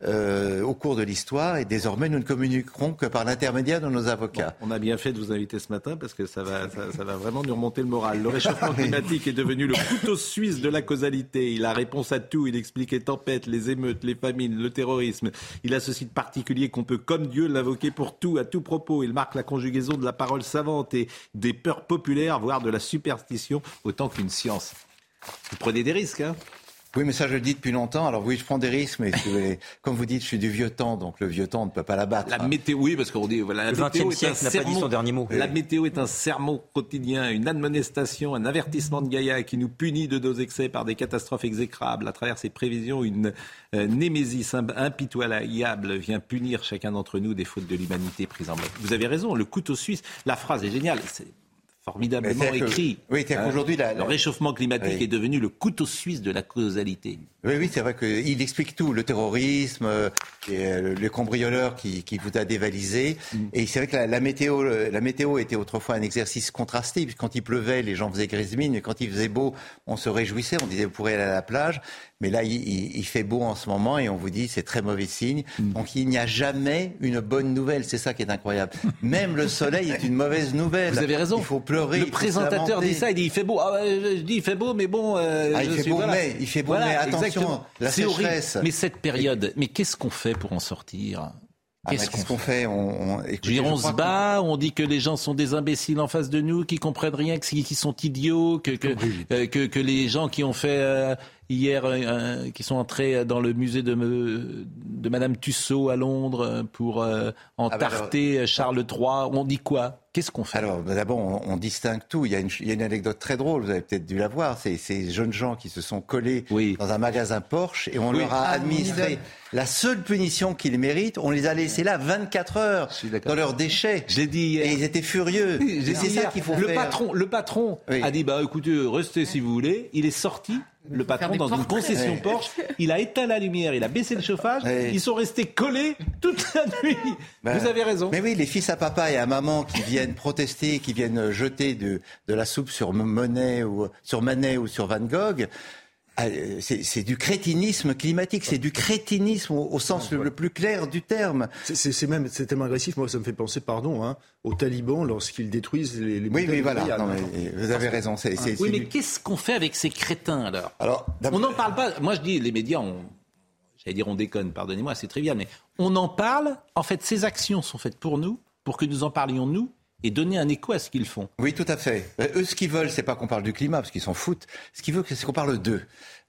euh, au cours de l'histoire et désormais nous ne communiquerons que par l'intermédiaire de nos avocats. On a bien fait de vous inviter ce matin parce que ça va, ça, ça va vraiment nous remonter le moral. Le réchauffement climatique est devenu le couteau suisse de la causalité. Il a réponse à tout. Il explique les tempêtes, les émeutes, les famines, le terrorisme. Il a ce site particulier qu'on peut, comme Dieu, l'invoquer pour tout, à tout propos. Il marque la conjugaison de la parole savante et des peurs populaires, voire de la superstition, autant qu'une science. Vous prenez des risques, hein Oui, mais ça, je le dis depuis longtemps. Alors oui, je prends des risques, mais si vous voulez, comme vous dites, je suis du vieux temps, donc le vieux temps, on ne peut pas l'abattre. La météo, oui, parce qu'on dit, voilà, la Le météo 20e est siècle un n'a pas dit sermon. son dernier mot. La météo est un sermon quotidien, une admonestation, un avertissement de Gaïa qui nous punit de nos excès par des catastrophes exécrables. À travers ses prévisions, une euh, némésis im- impitoyable vient punir chacun d'entre nous des fautes de l'humanité prises en mode. Vous avez raison, le couteau suisse, la phrase est géniale. C'est formidablement Mais c'est-à-dire que- écrit. oui, Hein, qu'aujourd'hui, la- le la- réchauffement climatique Oui. est devenu le couteau suisse de la causalité. Oui, oui, c'est vrai qu'il explique tout, le terrorisme, euh, euh, le cambrioleur qui, qui vous a dévalisé. Mm. Et c'est vrai que la, la météo, la météo était autrefois un exercice contrasté, quand il pleuvait, les gens faisaient grise mine, et quand il faisait beau, on se réjouissait, on disait vous pourrez aller à la plage. Mais là, il, il- il fait beau en ce moment, et on vous dit c'est très mauvais signe. Mm. Donc il n'y a jamais une bonne nouvelle, c'est ça qui est incroyable. Même le soleil est une mauvaise nouvelle. Vous avez raison. Il faut pleurer. Le présentateur dit ça, il dit il fait beau. Ah je dis il fait beau, mais bon. euh, Ah, il je fait suis- beau, voilà. mais- il fait beau, Voilà, mais attention, exactement. la C'est horrible. sécheresse. Mais cette période, mais qu'est-ce qu'on fait pour en sortir? Ah, bah, Qu'est-ce qu'on fait? on, on- écoutez, dire, se que- bat, on dit que les gens sont des imbéciles en face de nous, qui comprennent rien, qui, qui sont idiots, que que, euh, que que les gens qui ont fait euh, hier, euh, euh, qui sont entrés dans le musée de, me- de Madame Tussaud à Londres pour euh, entarter Charles III, on dit quoi? Qu'est-ce qu'on fait? Alors, d'abord, on, on distingue tout. Il y, a une, il y a une anecdote très drôle, vous avez peut-être dû la voir. C'est ces jeunes gens qui se sont collés dans un magasin Porsche et on Oui. leur a Ah, administré la seule punition qu'ils méritent. On les a laissés là 24 heures dans leurs déchets. J'ai dit Et ils étaient furieux. Dit c'est ça qu'il faut le faire. Patron, le patron a dit bah écoutez, restez si vous voulez. Il est sorti. Le patron dans une concession. Porsche, il a éteint la lumière, il a baissé le chauffage, ils sont restés collés toute la nuit. Ben, Vous avez raison. Mais oui, les fils à papa et à maman qui viennent protester, qui viennent jeter de, de la soupe sur Monet ou sur Manet ou sur Van Gogh. Euh, C'est c'est du crétinisme climatique, c'est du crétinisme au, au sens le, le plus clair du terme. C'est- C'est c'est même c'est tellement agressif. Moi, ça me fait penser, pardon, hein, aux talibans lorsqu'ils détruisent les. les Oui, de voilà. Non, mais vous avez raison. c'est- c'est- oui, c'est mais du- qu'est-ce qu'on fait avec ces crétins alors? Alors, On n'en parle pas. Moi, je dis, les médias, on, j'allais dire on déconne, pardonnez-moi, c'est trivial, mais on en parle. En fait, ces actions sont faites pour nous, pour que nous en parlions nous, et donner un écho à ce qu'ils font. Oui, tout à fait. Eux, ce qu'ils veulent, c'est pas qu'on parle du climat, parce qu'ils s'en foutent. Ce qu'ils veulent, c'est qu'on parle d'eux.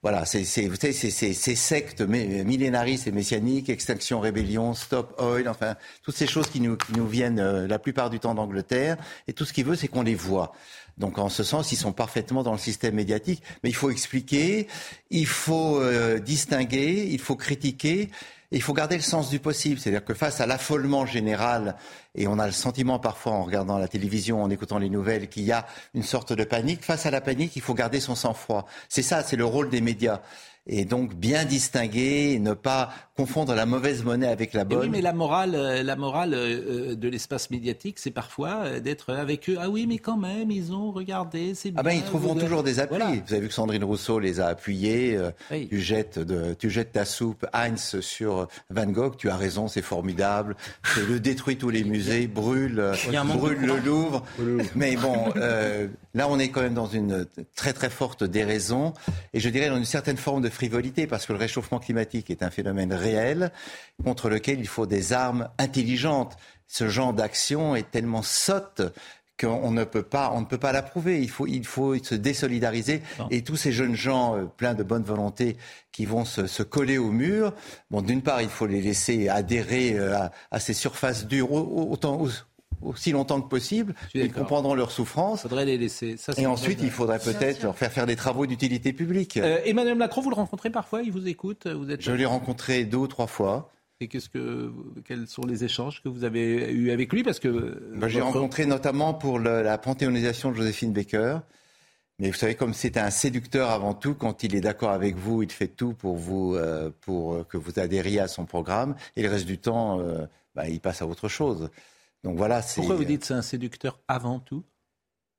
Voilà, c'est, ces sectes millénaristes et messianiques, Extinction, Rébellion, Stop Oil, enfin, toutes ces choses qui nous, qui nous viennent euh, la plupart du temps d'Angleterre. Et tout ce qu'ils veulent, c'est qu'on les voit. Donc, en ce sens, ils sont parfaitement dans le système médiatique. Mais il faut expliquer, il faut euh, distinguer, il faut critiquer. Et il faut garder le sens du possible. C'est-à-dire que face à l'affolement général, et on a le sentiment parfois en regardant la télévision, en écoutant les nouvelles, qu'il y a une sorte de panique, face à la panique, il faut garder son sang-froid. C'est ça, c'est le rôle des médias. Et donc bien distinguer, ne pas confondre la mauvaise monnaie avec la Et bonne. oui, mais la morale, euh, la morale euh, euh, de l'espace médiatique, c'est parfois d'être avec eux. Ah oui, mais quand même, ils ont regardé, c'est bien. Ah ben ils trouveront vous- toujours des appuis. Voilà. Vous avez vu que Sandrine Rousseau les a appuyés. Oui. tu, jettes de, tu jettes ta soupe Heinz sur Van Gogh. Tu as raison, c'est formidable. C'est le détruit tous les musées, brûle, le. Louvre. Mais bon, euh, là on est quand même dans une très très forte déraison et je dirais dans une certaine forme de frivolité parce que le réchauffement climatique est un phénomène réel contre lequel il faut des armes intelligentes. Ce genre d'action est tellement sotte qu'on ne peut pas, on ne peut pas l'approuver. Il faut, il faut se désolidariser. Et tous ces jeunes gens euh, pleins de bonne volonté qui vont se, se coller au mur, bon, d'une part, il faut les laisser adhérer euh, à, à ces surfaces dures au- au- autant, au- aussi longtemps que possible. Ils comprendront leur souffrance. faudrait les laisser. Ça, c'est Et ensuite, il faudrait peut-être leur faire faire des travaux d'utilité publique. Euh, Emmanuel Macron, vous le rencontrez parfois Il vous écoute Vous êtes. Je l'ai rencontré deux ou trois fois. Et qu'est-ce que, quels sont les échanges que vous avez eus avec lui Parce que Ben, J'ai rencontré notamment pour le- la panthéonisation de Joséphine Baker. Mais vous savez, comme c'est un séducteur avant tout, quand il est d'accord avec vous, il fait tout pour, vous, euh, pour euh, que vous adhériez à son programme. Et le reste du temps, euh, ben, il passe à autre chose. Donc voilà, c'est. Pourquoi vous dites c'est un séducteur avant tout?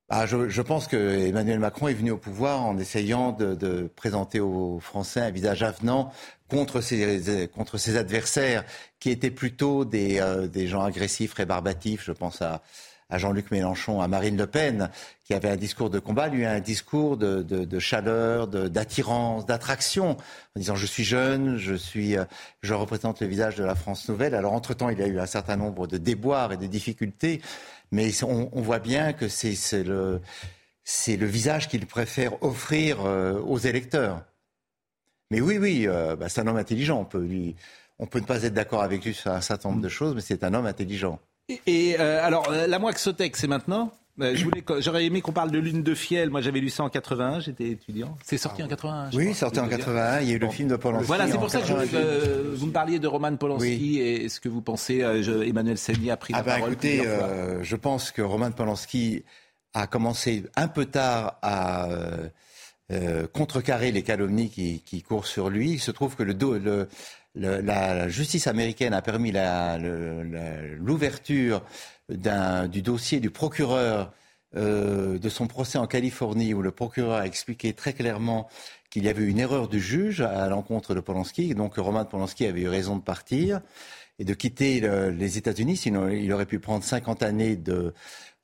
Ah, je, je pense que Emmanuel Macron est venu au pouvoir en essayant de, de présenter aux Français un visage avenant contre ses, contre ses adversaires, qui étaient plutôt des, euh, des gens agressifs, rébarbatifs. Je pense à, à Jean-Luc Mélenchon, à Marine Le Pen, qui avait un discours de combat, lui un discours de, de, de chaleur, de- d'attirance, d'attraction, en disant je suis jeune, je suis, euh, je représente le visage de la France nouvelle. Alors entre temps, il y a eu un certain nombre de déboires et de difficultés, mais on, on voit bien que c'est le visage qu'il préfère offrir euh, aux électeurs. Mais oui, oui, euh, bah, c'est un homme intelligent. On peut lui, on peut ne pas être d'accord avec lui sur un certain nombre de choses, mais c'est un homme intelligent. Et, euh, alors, euh, la Moixotec, c'est maintenant Euh, J'aurais aimé qu'on parle de Lune de Fiel. Moi, j'avais lu ça en 81, j'étais étudiant. C'est sorti en 81 je Oui, crois, sorti en veux dire. 81. Il y a eu le film de Polanski. Voilà, c'est pour ça que je, 88. euh, vous me parliez de Roman Polanski et ce que vous pensez. euh, je- Emmanuel Seigny a pris Ah la ben parole écoutez, fois. euh, je pense que Roman Polanski a commencé un peu tard à euh, contrecarrer les calomnies qui, qui, courent sur lui. Il se trouve que le, le, le la justice américaine a permis l'ouverture du dossier du procureur euh, de son procès en Californie, où le procureur a expliqué très clairement qu'il y avait une erreur du juge à l'encontre de Polanski. Donc Roman Polanski avait eu raison de partir et de quitter les États-Unis, sinon il aurait pu prendre 50 années de,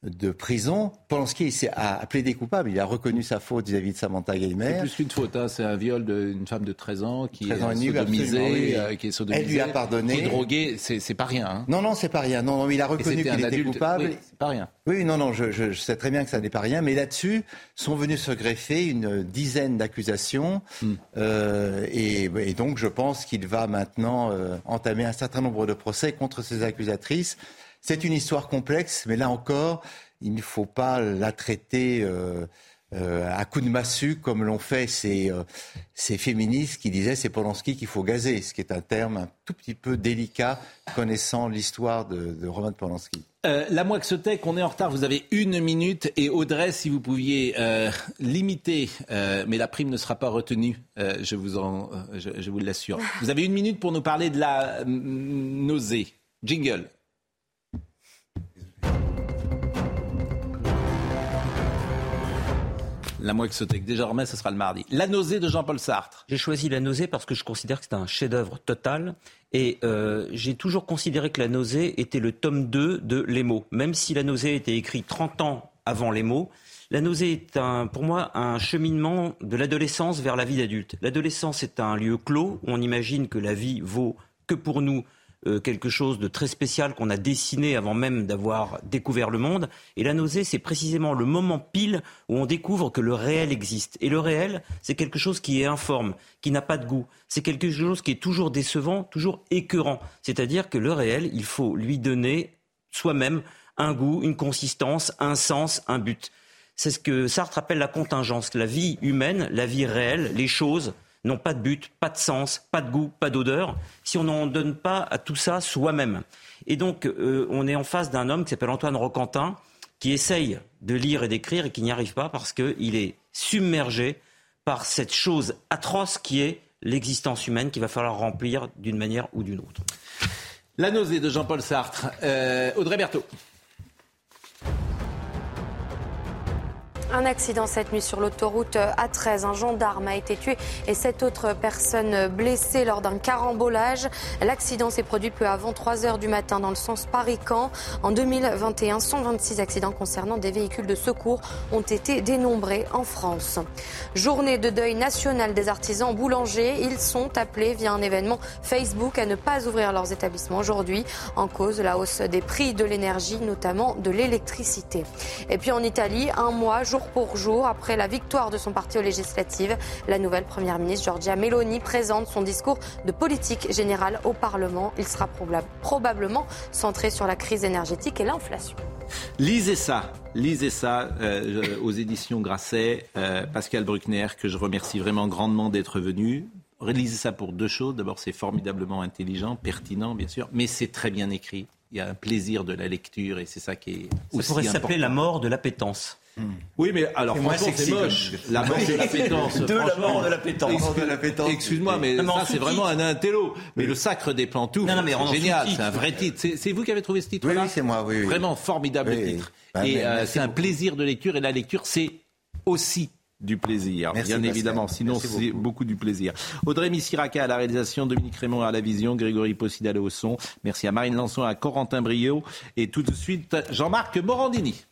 de prison. Polanski a plaidé coupable, il a reconnu sa faute vis-à-vis de Samantha Gaymer. C'est plus qu'une faute, hein. c'est un viol d'une femme de 13 ans qui est sodomisée, euh, qui est sodomisée, Elle lui a pardonné. Qui est droguée, c'est pas rien. Hein. Non, non, c'est pas rien. Non, non, il a reconnu qu'il était coupable. Oui, c'est pas rien. Oui, non, non, je, je, sais très bien que ça n'est pas rien, mais là-dessus sont venus se greffer une dizaine d'accusations, hmm. euh, et, et, donc je pense qu'il va maintenant euh, entamer un certain nombre de procès contre ces accusatrices. C'est une histoire complexe, mais là encore, il ne faut pas la traiter euh, euh, à coup de massue comme l'ont fait ces, euh, ces, féministes qui disaient c'est Polanski qu'il faut gazer, ce qui est un terme un tout petit peu délicat connaissant l'histoire de, de Roman Polanski. la Moixotech, on est en retard, vous avez une minute et Audrey, si vous pouviez limiter, mais la prime ne sera pas retenue, je vous, je vous l'assure. Vous avez une minute pour nous parler de la nausée. Jingle. La Moixotech, désormais, ce sera le mardi. La nausée de Jean-Paul Sartre. J'ai choisi la nausée parce que je considère que c'est un chef-d'œuvre total. Et euh, j'ai toujours considéré que la nausée était le tome 2 de Les mots. Même si la nausée était écrite 30 ans avant Les mots, la nausée est un, pour moi un cheminement de l'adolescence vers la vie d'adulte. L'adolescence est un lieu clos où on imagine que la vie vaut que pour nous euh, quelque chose de très spécial qu'on a dessiné avant même d'avoir découvert le monde. Et la nausée, c'est précisément le moment pile où on découvre que le réel existe. Et le réel, c'est quelque chose qui est informe, qui n'a pas de goût. C'est quelque chose qui est toujours décevant, toujours écœurant. C'est-à-dire que le réel, il faut lui donner soi-même un goût, une consistance, un sens, un but. C'est ce que Sartre appelle la contingence. La vie humaine, la vie réelle, les choses, n'ont pas de but, pas de sens, pas de goût, pas d'odeur, si on n'en donne pas à tout ça soi-même. Et donc, euh, on est en face d'un homme qui s'appelle Antoine Roquentin, qui essaye de lire et d'écrire et qui n'y arrive pas parce qu'il est submergé par cette chose atroce qui est l'existence humaine qu'il va falloir remplir d'une manière ou d'une autre. La nausée de Jean-Paul Sartre. Euh, Audrey Berthaud. Un accident cette nuit sur l'autoroute A13. Un gendarme a été tué et sept autres personnes blessées lors d'un carambolage. L'accident s'est produit peu avant 3 heures du matin dans le sens Paris-Camp. En 2021, 126 accidents concernant des véhicules de secours ont été dénombrés en France. Journée de deuil national des artisans boulangers. Ils sont appelés via un événement Facebook à ne pas ouvrir leurs établissements aujourd'hui. En cause, la hausse des prix de l'énergie, notamment de l'électricité. Et puis en Italie, un mois, jour pour jour après la victoire de son parti aux législatives. La nouvelle première ministre Giorgia Meloni présente son discours de politique générale au Parlement. Il sera probablement centré sur la crise énergétique et l'inflation. Lisez ça, lisez ça euh, aux éditions Grasset, euh, Pascal Bruckner, que je remercie vraiment grandement d'être venu. Lisez ça pour deux choses. D'abord, c'est formidablement intelligent, pertinent, bien sûr, mais c'est très bien écrit. Il y a un plaisir de la lecture et c'est ça qui est aussi Ça pourrait s'appeler la mort de l'appétence. Oui, mais alors franchement, c'est moche. La mort de la pétence. De la mort de la pétence. Excuse-moi, mais ça, c'est vraiment un intello. Mais le sacre des plantoufles, c'est génial. C'est un vrai titre. C'est vous qui avez trouvé ce titre-là Oui, c'est moi. Oui, Vraiment formidable titre. Bah, et euh, c'est un plaisir de lecture. Et la lecture, c'est aussi du plaisir, bien évidemment. Sinon, c'est beaucoup. du plaisir. Audrey Missiraka à la réalisation, Dominique Raymond à la vision, Grégory Possidal au son. Merci à Marine Lançon, à Corentin Brio. Et tout de suite, Jean-Marc Morandini.